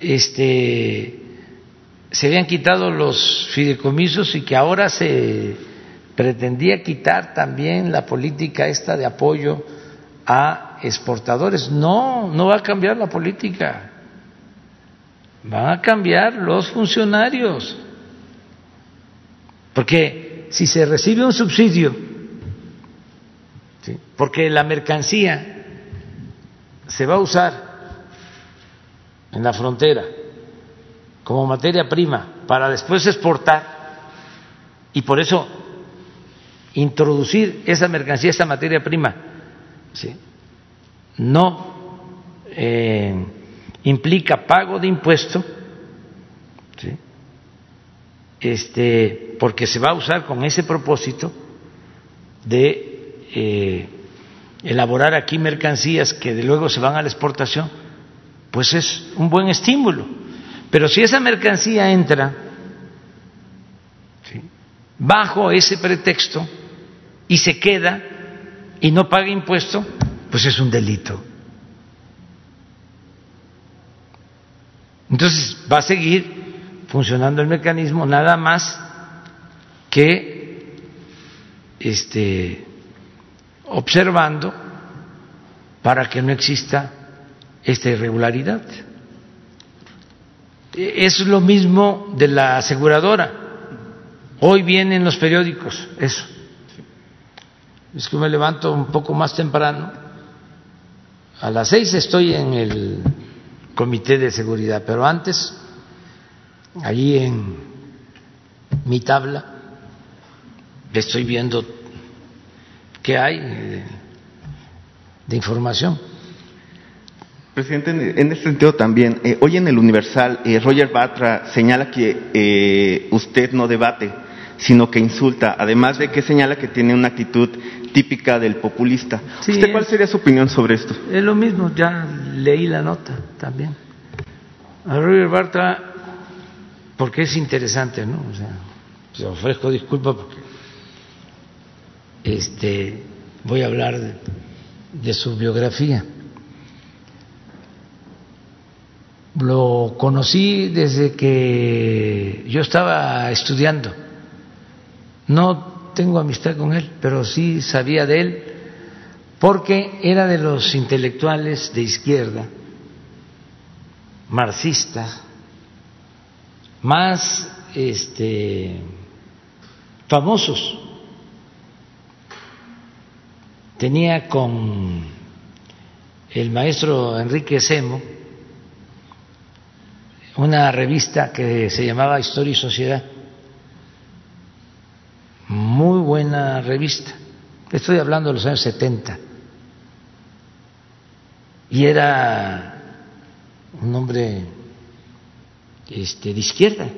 este se habían quitado los fideicomisos y que ahora se pretendía quitar también la política esta de apoyo a exportadores. No, no va a cambiar la política. Van a cambiar los funcionarios. Porque si se recibe un subsidio, porque la mercancía se va a usar en la frontera como materia prima para después exportar y por eso introducir esa mercancía, esa materia prima, no eh, implica pago de impuesto, este, porque se va a usar con ese propósito de eh, elaborar aquí mercancías que de luego se van a la exportación, pues es un buen estímulo. Pero si esa mercancía entra bajo ese pretexto y se queda y no paga impuesto, pues es un delito. Entonces va a seguir funcionando el mecanismo, nada más que este, observando para que no exista esta irregularidad. Es lo mismo de la aseguradora. Hoy vienen los periódicos, eso. Es que me levanto un poco más temprano. A las seis estoy en el comité de seguridad, pero antes Allí en mi tabla estoy viendo qué hay de, información. Presidente, en ese sentido también, eh, hoy en el Universal, eh, Roger Batra señala que eh, usted no debate, sino que insulta, además de que señala que tiene una actitud típica del populista. ¿Usted cuál sería su opinión sobre esto? Es lo mismo, ya leí la nota también. A Roger Bartra porque es interesante, ¿no? O sea, se ofrezco disculpas porque este, voy a hablar de, de su biografía. Lo conocí desde que yo estaba estudiando. No tengo amistad con él, pero sí sabía de él porque era de los intelectuales de izquierda, marxistas, más este, famosos. Tenía con el maestro Enrique Semo una revista que se llamaba Historia y Sociedad. Muy buena revista. Estoy hablando de los años 70. Y era un hombre este, de izquierda.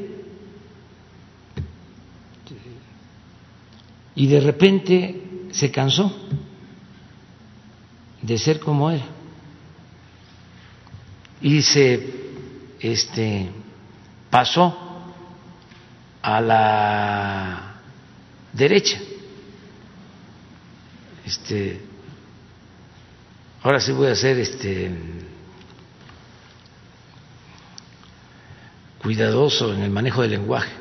Y de repente se cansó de ser como era. Y se este, pasó a la derecha. Este, ahora sí voy a ser este, cuidadoso en el manejo del lenguaje.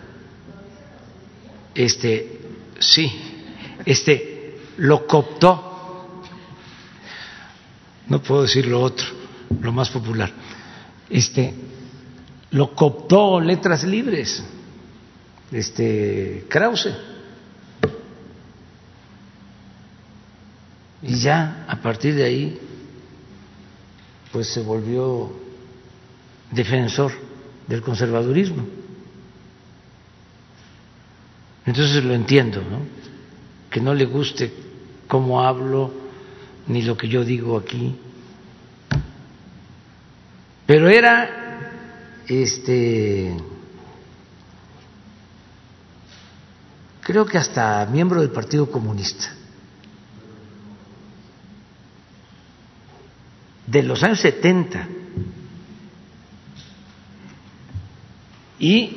Este, sí, este, lo cooptó, no puedo decir lo otro, lo más popular. Este, lo cooptó Letras Libres, este Krause. Y ya a partir de ahí, pues se volvió defensor del conservadurismo. Entonces lo entiendo, ¿no? Que no le guste cómo hablo ni lo que yo digo aquí. Pero era este creo que hasta miembro del Partido Comunista. de los años 70 y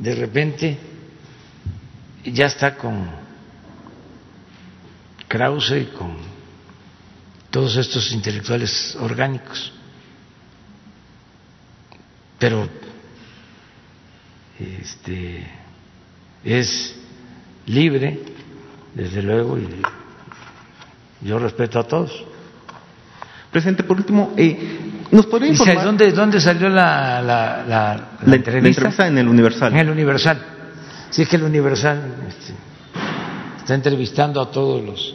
de repente ya está con Krause y con todos estos intelectuales orgánicos pero este es libre, desde luego, y yo respeto a todos. Presidente, por último, eh, ¿nos podría informar? ¿Dónde, dónde salió la, la, la, entrevista? en el Universal. En el Universal. Sí, es que el Universal este, está entrevistando a todos los.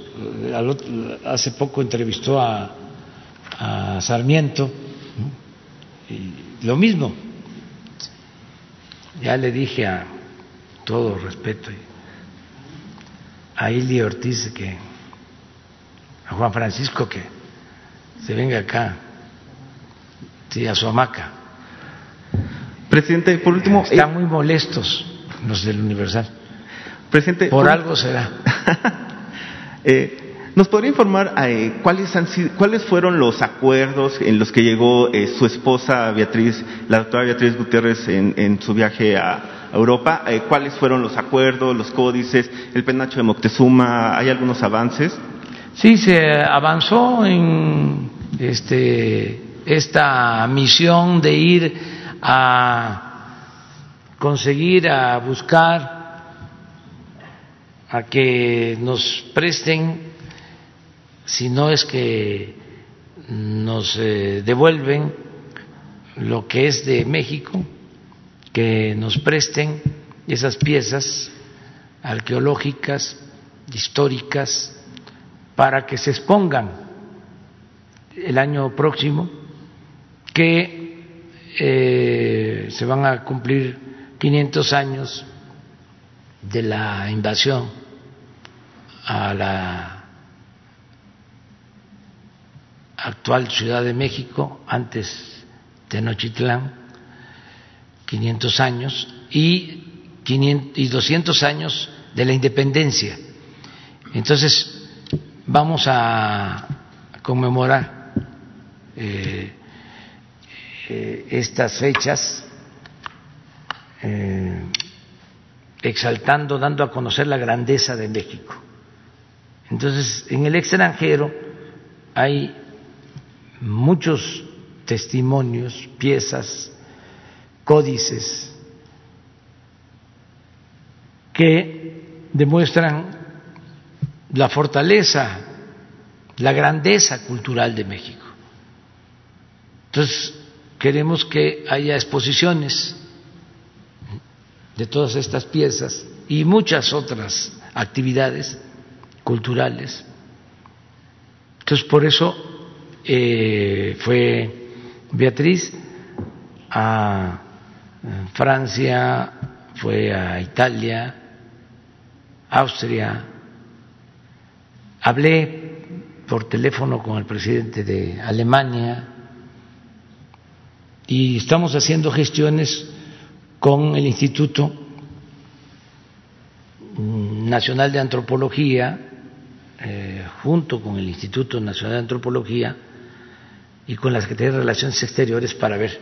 hace poco entrevistó a, a Sarmiento. Y, lo mismo, ya le dije a todo respeto a Ili Ortiz que a Juan Francisco que se venga acá, sí, a su hamaca. Presidente, por último. Están eh, muy molestos los del Universal. Presidente. Por, algo será. eh, ¿Nos podría informar eh, cuáles, han sido, cuáles fueron los acuerdos en los que llegó su esposa Beatriz, la doctora Beatriz Gutiérrez, en, su viaje a Europa? ¿Cuáles fueron los acuerdos, los códices, el penacho de Moctezuma? ¿Hay algunos avances? Sí, se avanzó en este, esta misión de ir a conseguir, a buscar, a que nos presten si no es que nos eh, devuelven lo que es de México, que nos presten esas piezas arqueológicas, históricas, para que se expongan el año próximo, que eh, se van a cumplir 500 años de la invasión a la actual Ciudad de México, antes Tenochtitlán, 500 años, y, 500, y 200 años de la independencia. Entonces, vamos a conmemorar eh, eh, estas fechas eh, exaltando, dando a conocer la grandeza de México. Entonces, en el extranjero hay muchos testimonios, piezas, códices que demuestran la fortaleza, la grandeza cultural de México. Entonces, queremos que haya exposiciones de todas estas piezas y muchas otras actividades culturales. Entonces, por eso eh, fue Beatriz, a Francia, fue a Italia, Austria. Hablé por teléfono con el presidente de Alemania y estamos haciendo gestiones con el Instituto Nacional de Antropología, eh, junto con el Instituto Nacional de Antropología y con la Secretaría de Relaciones Exteriores para ver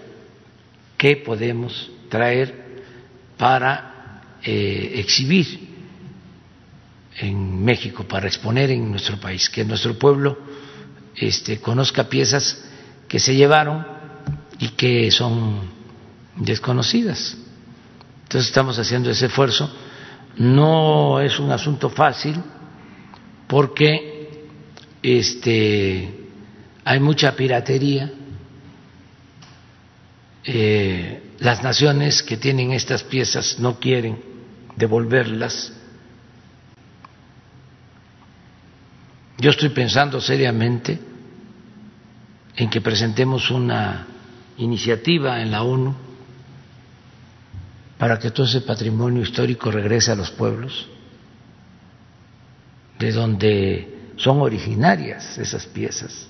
qué podemos traer para eh, exhibir en México, para exponer en nuestro país, que nuestro pueblo este, conozca piezas que se llevaron y que son desconocidas. Entonces estamos haciendo ese esfuerzo. No es un asunto fácil porque este, hay mucha piratería. Eh, las naciones que tienen estas piezas no quieren devolverlas. Yo estoy pensando seriamente en que presentemos una iniciativa en la ONU para que todo ese patrimonio histórico regrese a los pueblos de donde son originarias esas piezas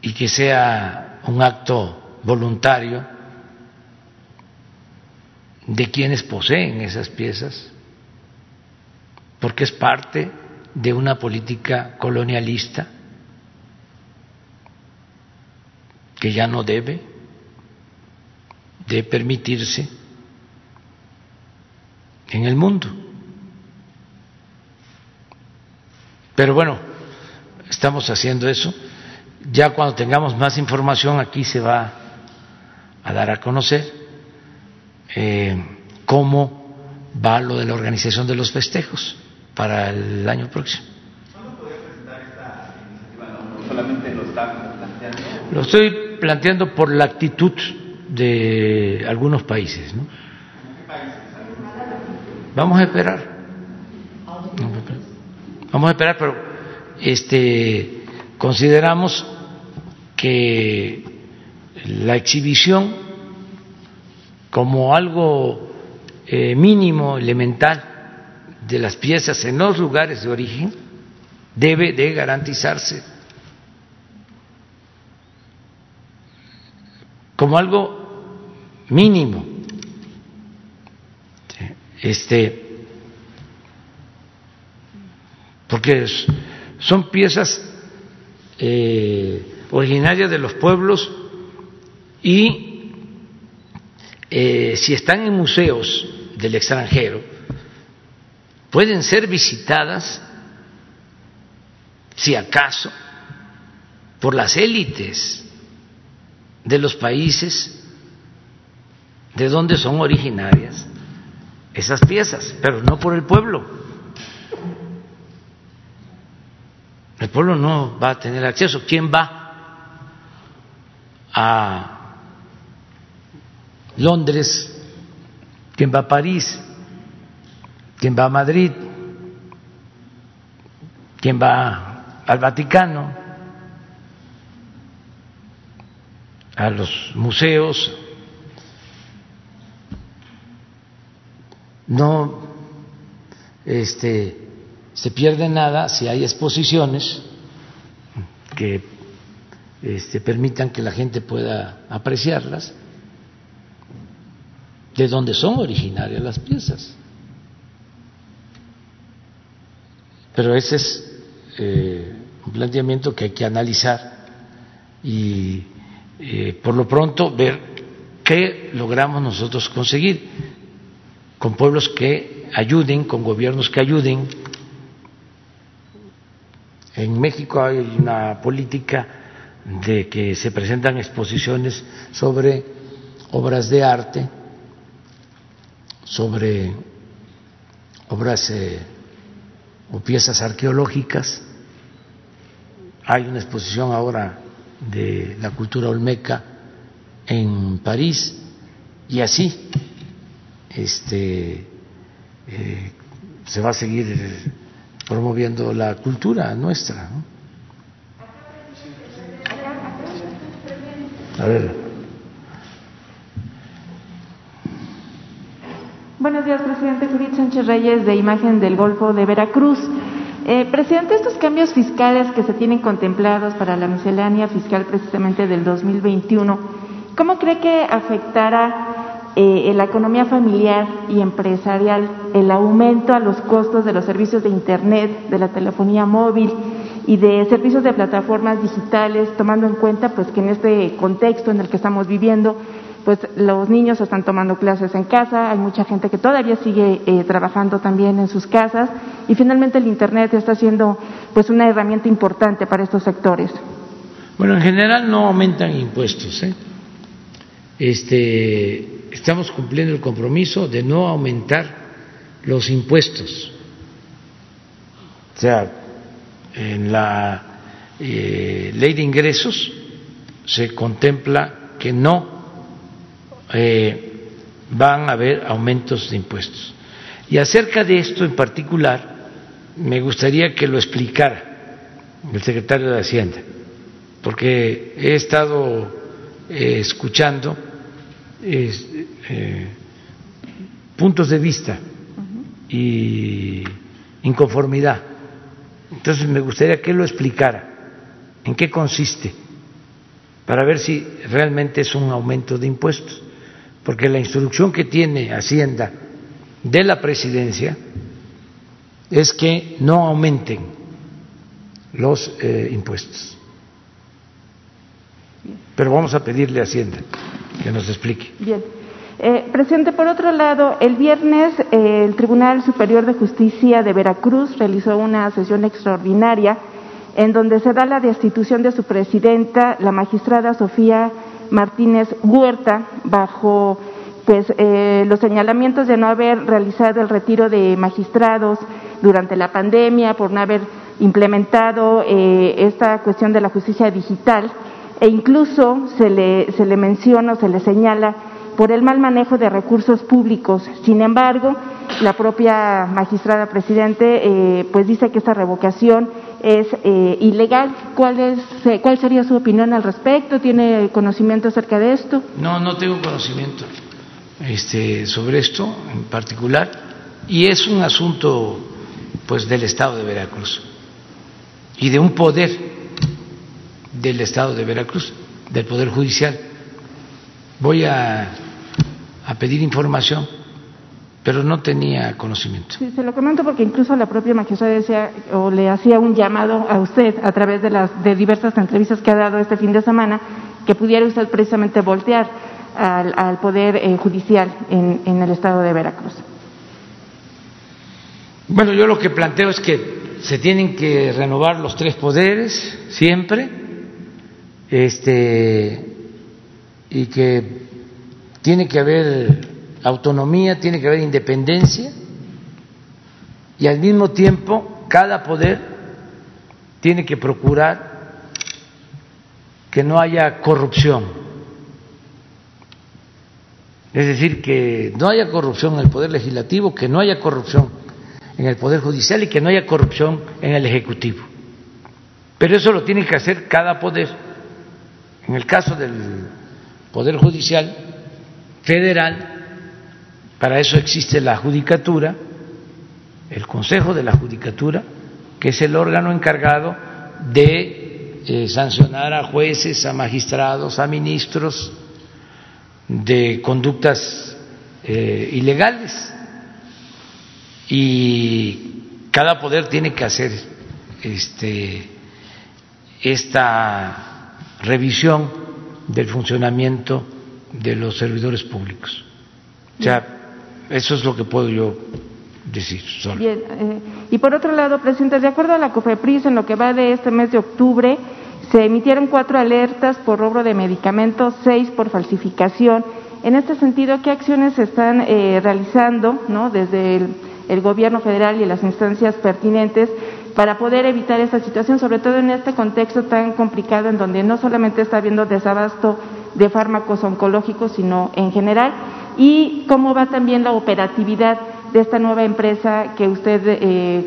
y que sea un acto voluntario de quienes poseen esas piezas, porque es parte de una política colonialista que ya no debe de permitirse en el mundo. Pero bueno, estamos haciendo eso. Ya cuando tengamos más información aquí se va a dar a conocer eh, cómo va lo de la organización de los festejos para el año próximo. solamente lo está planteando? Lo estoy planteando por la actitud de algunos países. ¿no? Vamos a esperar. Vamos a esperar, pero este, consideramos que la exhibición como algo eh, mínimo, elemental de las piezas en los lugares de origen debe de garantizarse como algo mínimo. Este, porque son piezas eh, originarias de los pueblos y eh, si están en museos del extranjero, pueden ser visitadas, si acaso, por las élites de los países de donde son originarias esas piezas, pero no por el pueblo. El pueblo no va a tener acceso. ¿Quién va a Londres? ¿Quién va a París? ¿Quién va a Madrid? ¿Quién va al Vaticano? A los museos. No este se pierde nada si hay exposiciones que este, permitan que la gente pueda apreciarlas, de donde son originarias las piezas. Pero ese es eh, un planteamiento que hay que analizar y eh, por lo pronto ver qué logramos nosotros conseguir con pueblos que ayuden, con gobiernos que ayuden en México hay una política de que se presentan exposiciones sobre obras de arte, sobre obras eh, o piezas arqueológicas. Hay una exposición ahora de la cultura olmeca en París y así este, eh, se va a seguir promoviendo la cultura nuestra. A ver. Buenos días, presidente. Judith Sánchez Reyes, de Imagen del Golfo de Veracruz. Eh, presidente, estos cambios fiscales que se tienen contemplados para la miscelánea fiscal precisamente del 2021, ¿cómo cree que afectará eh, la economía familiar y empresarial el aumento a los costos de los servicios de Internet, de la telefonía móvil y de servicios de plataformas digitales, tomando en cuenta pues que en este contexto en el que estamos viviendo, pues los niños están tomando clases en casa, hay mucha gente que todavía sigue eh, trabajando también en sus casas y finalmente el Internet está siendo pues una herramienta importante para estos sectores. Bueno, en general no aumentan impuestos. ¿eh? Este, estamos cumpliendo el compromiso de no aumentar los impuestos. O sea, en la eh, ley de ingresos se contempla que no eh, van a haber aumentos de impuestos. Y acerca de esto en particular, me gustaría que lo explicara el secretario de Hacienda, porque he estado eh, escuchando eh, puntos de vista y inconformidad. Entonces me gustaría que lo explicara, en qué consiste, para ver si realmente es un aumento de impuestos porque la instrucción que tiene Hacienda de la presidencia es que no aumenten los eh, impuestos. Pero vamos a pedirle a Hacienda que nos explique. Bien. Eh, presidente, por otro lado, el viernes eh, el Tribunal Superior de Justicia de Veracruz realizó una sesión extraordinaria en donde se da la destitución de su presidenta, la magistrada Sofía Martínez Huerta bajo pues eh, los señalamientos de no haber realizado el retiro de magistrados durante la pandemia, por no haber implementado eh, esta cuestión de la justicia digital e incluso se le, se le menciona o se le señala por el mal manejo de recursos públicos. Sin embargo, la propia magistrada presidente eh, pues dice que esta revocación es eh, ilegal. ¿Cuál, es, eh, ¿Cuál sería su opinión al respecto? ¿Tiene conocimiento acerca de esto? No, no tengo conocimiento este, sobre esto en particular y es un asunto pues del Estado de Veracruz y de un poder del Estado de Veracruz, del Poder Judicial. Voy a, a pedir información pero no tenía conocimiento. Sí, se lo comento porque incluso la propia magistrada decía o le hacía un llamado a usted a través de las de diversas entrevistas que ha dado este fin de semana que pudiera usted precisamente voltear al, poder eh, judicial en, en el estado de Veracruz. Bueno, yo lo que planteo es que se tienen que renovar los tres poderes siempre, este, y que tiene que haber autonomía, tiene que haber independencia y al mismo tiempo cada poder tiene que procurar que no haya corrupción. Es decir, que no haya corrupción en el Poder Legislativo, que no haya corrupción en el Poder Judicial y que no haya corrupción en el Ejecutivo. Pero eso lo tiene que hacer cada poder. En el caso del Poder Judicial Federal, para eso existe la judicatura, el Consejo de la Judicatura, que es el órgano encargado de eh, sancionar a jueces, a magistrados, a ministros de conductas eh, ilegales. Y cada poder tiene que hacer este, esta revisión del funcionamiento de los servidores públicos. O sea, eso es lo que puedo yo decir. Bien, eh, y por otro lado, presidente, de acuerdo a la COFEPRIS, en lo que va de este mes de octubre, se emitieron cuatro alertas por robo de medicamentos, seis por falsificación. En este sentido, ¿qué acciones se están eh, realizando ¿no? desde el, el, Gobierno federal y las instancias pertinentes para poder evitar esta situación, sobre todo en este contexto tan complicado en donde no solamente está habiendo desabasto de fármacos oncológicos, sino en general? Y cómo va también la operatividad de esta nueva empresa que usted eh,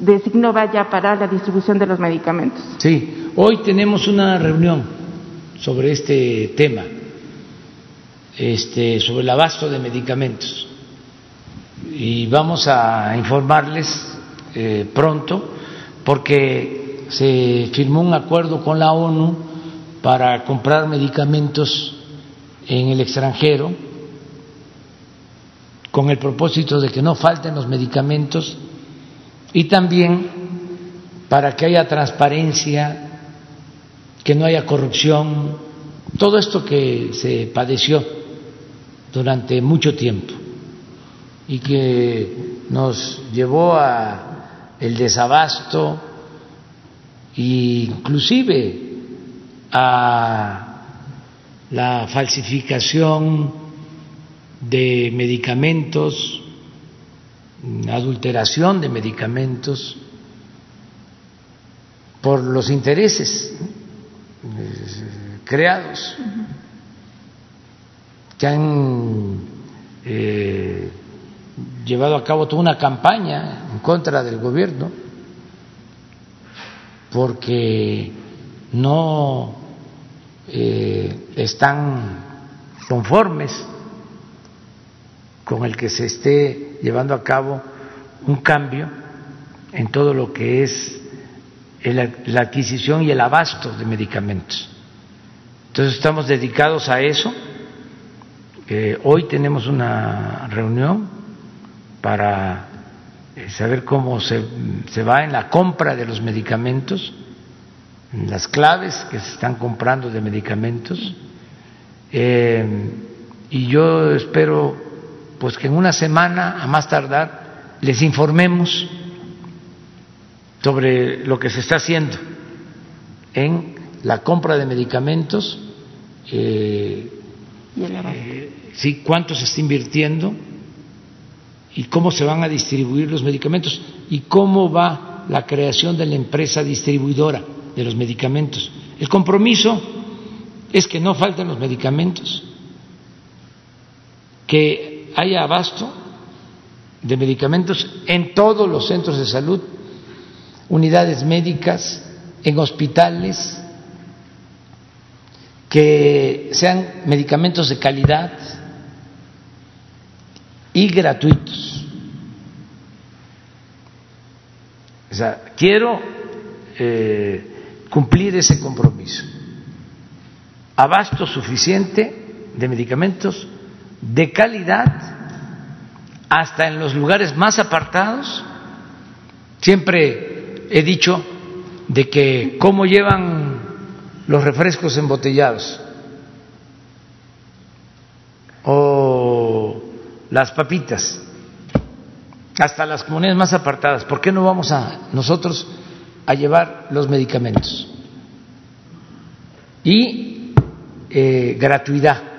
designó vaya para la distribución de los medicamentos. Sí, hoy tenemos una reunión sobre este tema, este, sobre el abasto de medicamentos y vamos a informarles eh, pronto porque se firmó un acuerdo con la ONU para comprar medicamentos en el extranjero con el propósito de que no falten los medicamentos y también para que haya transparencia, que no haya corrupción, todo esto que se padeció durante mucho tiempo y que nos llevó a el desabasto e inclusive a la falsificación de medicamentos, adulteración de medicamentos por los intereses creados que han eh, llevado a cabo toda una campaña en contra del gobierno porque no eh, están conformes con el que se esté llevando a cabo un cambio en todo lo que es la adquisición y el abasto de medicamentos. Entonces estamos dedicados a eso. Eh, hoy tenemos una reunión para eh, saber cómo se, se va en la compra de los medicamentos las claves que se están comprando de medicamentos eh, y yo espero pues que en una semana a más tardar les informemos sobre lo que se está haciendo en la compra de medicamentos eh, eh, sí cuánto se está invirtiendo y cómo se van a distribuir los medicamentos y cómo va la creación de la empresa distribuidora de los medicamentos. El compromiso es que no falten los medicamentos, que haya abasto de medicamentos en todos los centros de salud, unidades médicas, en hospitales, que sean medicamentos de calidad y gratuitos. O sea, quiero eh, cumplir ese compromiso. Abasto suficiente de medicamentos de calidad hasta en los lugares más apartados. Siempre he dicho de que cómo llevan los refrescos embotellados o las papitas hasta las comunidades más apartadas. ¿Por qué no vamos a nosotros a llevar los medicamentos y eh, gratuidad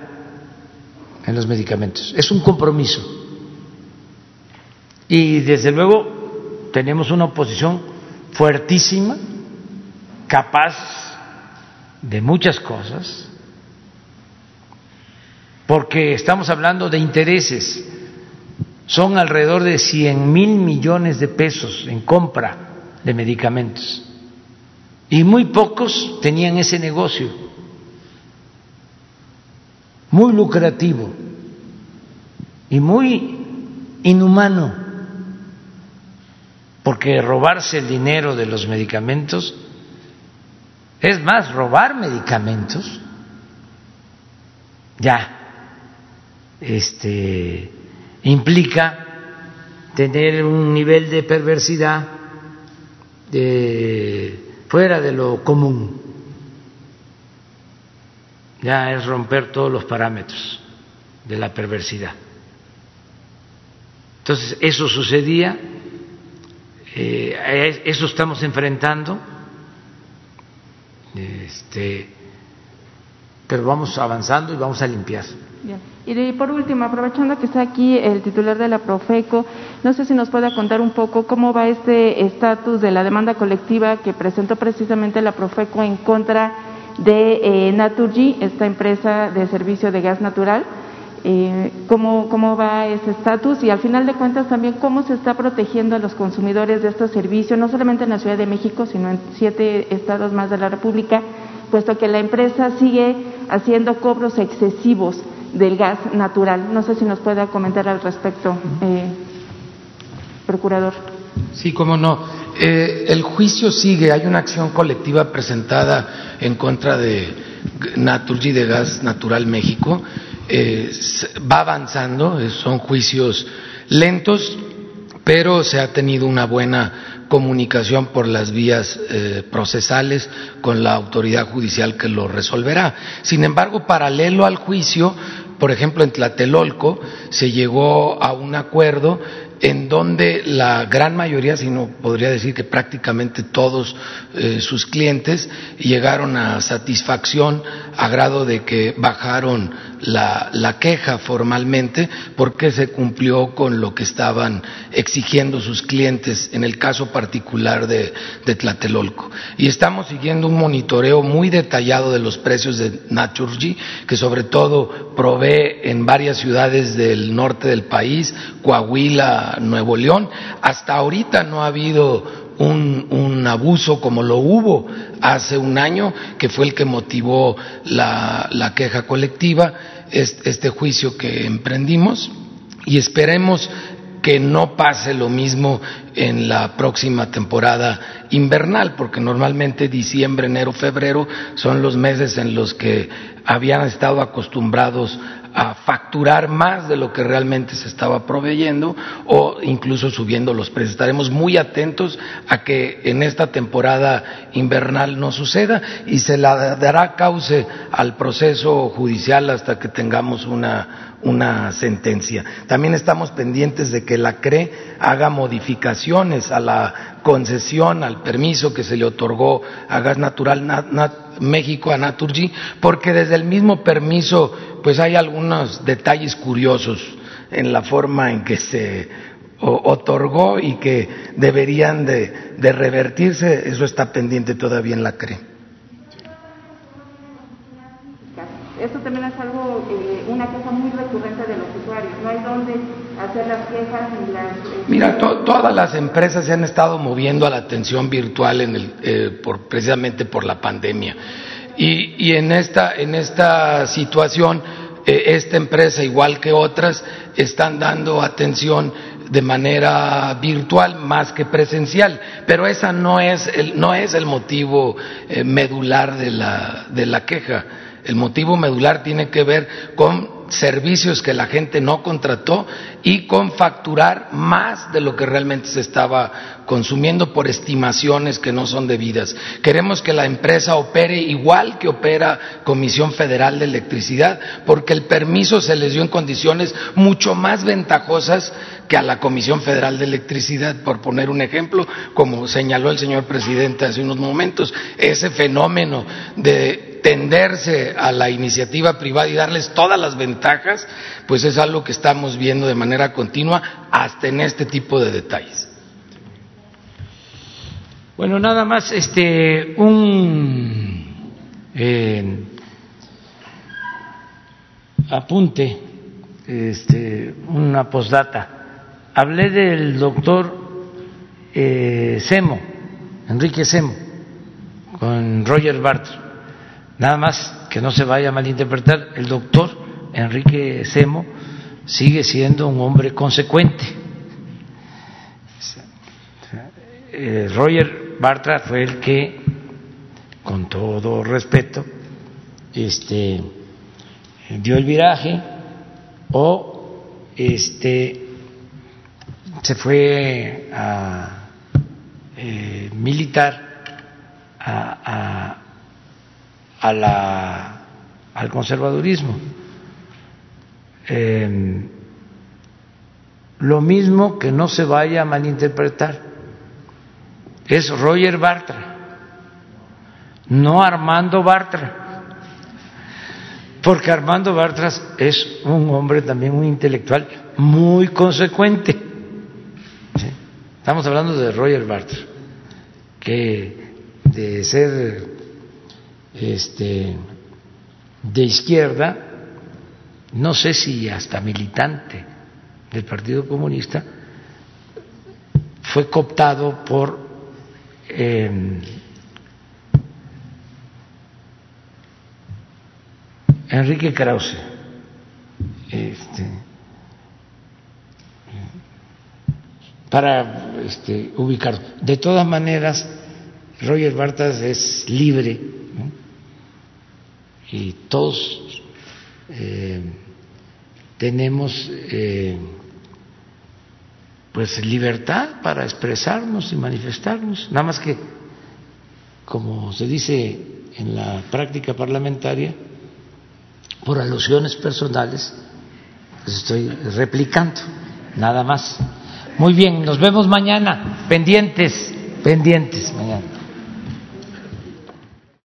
en los medicamentos. Es un compromiso. Y desde luego tenemos una oposición fuertísima, capaz de muchas cosas, porque estamos hablando de intereses. Son alrededor de 100 mil millones de pesos en compra de medicamentos. Y muy pocos tenían ese negocio, muy lucrativo y muy inhumano, porque robarse el dinero de los medicamentos es más, robar medicamentos ya este implica tener un nivel de perversidad de, fuera de lo común. Ya es romper todos los parámetros de la perversidad. Entonces, eso sucedía, eh, eso estamos enfrentando, este, pero vamos avanzando y vamos a limpiar. Y por último, aprovechando que está aquí el titular de la Profeco, no sé si nos puede contar un poco cómo va este estatus de la demanda colectiva que presentó precisamente la Profeco en contra de eh, Naturgy, esta empresa de servicio de gas natural, eh, cómo, cómo va ese estatus y al final de cuentas también cómo se está protegiendo a los consumidores de estos servicios, no solamente en la Ciudad de México, sino en siete estados más de la República, puesto que la empresa sigue haciendo cobros excesivos del gas natural. No sé si nos puede comentar al respecto, eh, procurador. Sí, cómo no. Eh, el juicio sigue, hay una acción colectiva presentada en contra de Naturgy de Gas Natural México. Eh, va avanzando, son juicios lentos, pero se ha tenido una buena comunicación por las vías eh, procesales con la autoridad judicial que lo resolverá. Sin embargo, paralelo al juicio, por ejemplo, en Tlatelolco se llegó a un acuerdo en donde la gran mayoría, si no podría decir que prácticamente todos eh, sus clientes llegaron a satisfacción a grado de que bajaron la, la, queja formalmente porque se cumplió con lo que estaban exigiendo sus clientes en el caso particular de, de Tlatelolco. Y estamos siguiendo un monitoreo muy detallado de los precios de Naturgy, que sobre todo provee en varias ciudades del norte del país, Coahuila, Nuevo León. Hasta ahorita no ha habido un, abuso como lo hubo hace un año, que fue el que motivó la, queja colectiva, este, juicio que emprendimos, y esperemos que no pase lo mismo en la próxima temporada invernal, porque normalmente diciembre, enero, febrero son los meses en los que habían estado acostumbrados a facturar más de lo que realmente se estaba proveyendo o incluso subiendo los precios. Estaremos muy atentos a que en esta temporada invernal no suceda y se la dará cauce al proceso judicial hasta que tengamos una, una sentencia. También estamos pendientes de que la CRE haga modificaciones a la concesión, al permiso que se le otorgó a Gas Natural México, a Naturgy, porque desde el mismo permiso pues hay algunos detalles curiosos en la forma en que se otorgó y que deberían de, revertirse, eso está pendiente todavía en la CRE. Esto también es algo, eh, una queja muy recurrente de los usuarios. No hay dónde hacer Eh, Mira, todas las empresas se han estado moviendo a la atención virtual en el, eh, por, precisamente por la pandemia. Y, y en, esta, en esta situación, esta empresa, igual que otras, están dando atención de manera virtual más que presencial, pero esa no es el, no es el motivo medular de la, de la queja. El motivo medular tiene que ver con servicios que la gente no contrató y con facturar más de lo que realmente se estaba consumiendo por estimaciones que no son debidas. Queremos que la empresa opere igual que opera Comisión Federal de Electricidad, porque el permiso se les dio en condiciones mucho más ventajosas que a la Comisión Federal de Electricidad, por poner un ejemplo, como señaló el señor presidente hace unos momentos, ese fenómeno de tenderse a la iniciativa privada y darles todas las ventajas, pues es algo que estamos viendo de manera continua hasta en este tipo de detalles. Bueno, nada más este un eh, apunte, este, una postdata. Hablé del doctor eh, Semo, Enrique Semo, con Roger Bartra Nada más que no se vaya a malinterpretar, el doctor Enrique Semo sigue siendo un hombre consecuente. Eh, Roger Bartra fue el que, con todo respeto, este, dio el viraje o este, se fue a eh, militar a a la, al conservadurismo. Em, lo mismo que no se vaya a malinterpretar es Roger Bartra, no Armando Bartra, porque Armando Bartra es un hombre también muy intelectual, muy consecuente. Estamos hablando de Roger Bartra, que de ser este, de izquierda no sé si hasta militante del Partido Comunista, fue cooptado por eh, Enrique Krause. Este, para este, ubicar. De todas maneras, Roger Bartas es libre y todos eh, tenemos eh, pues libertad para expresarnos y manifestarnos, nada más que, como se dice en la práctica parlamentaria, por alusiones personales, pues estoy replicando, nada más. Muy bien, nos vemos mañana, pendientes, pendientes mañana.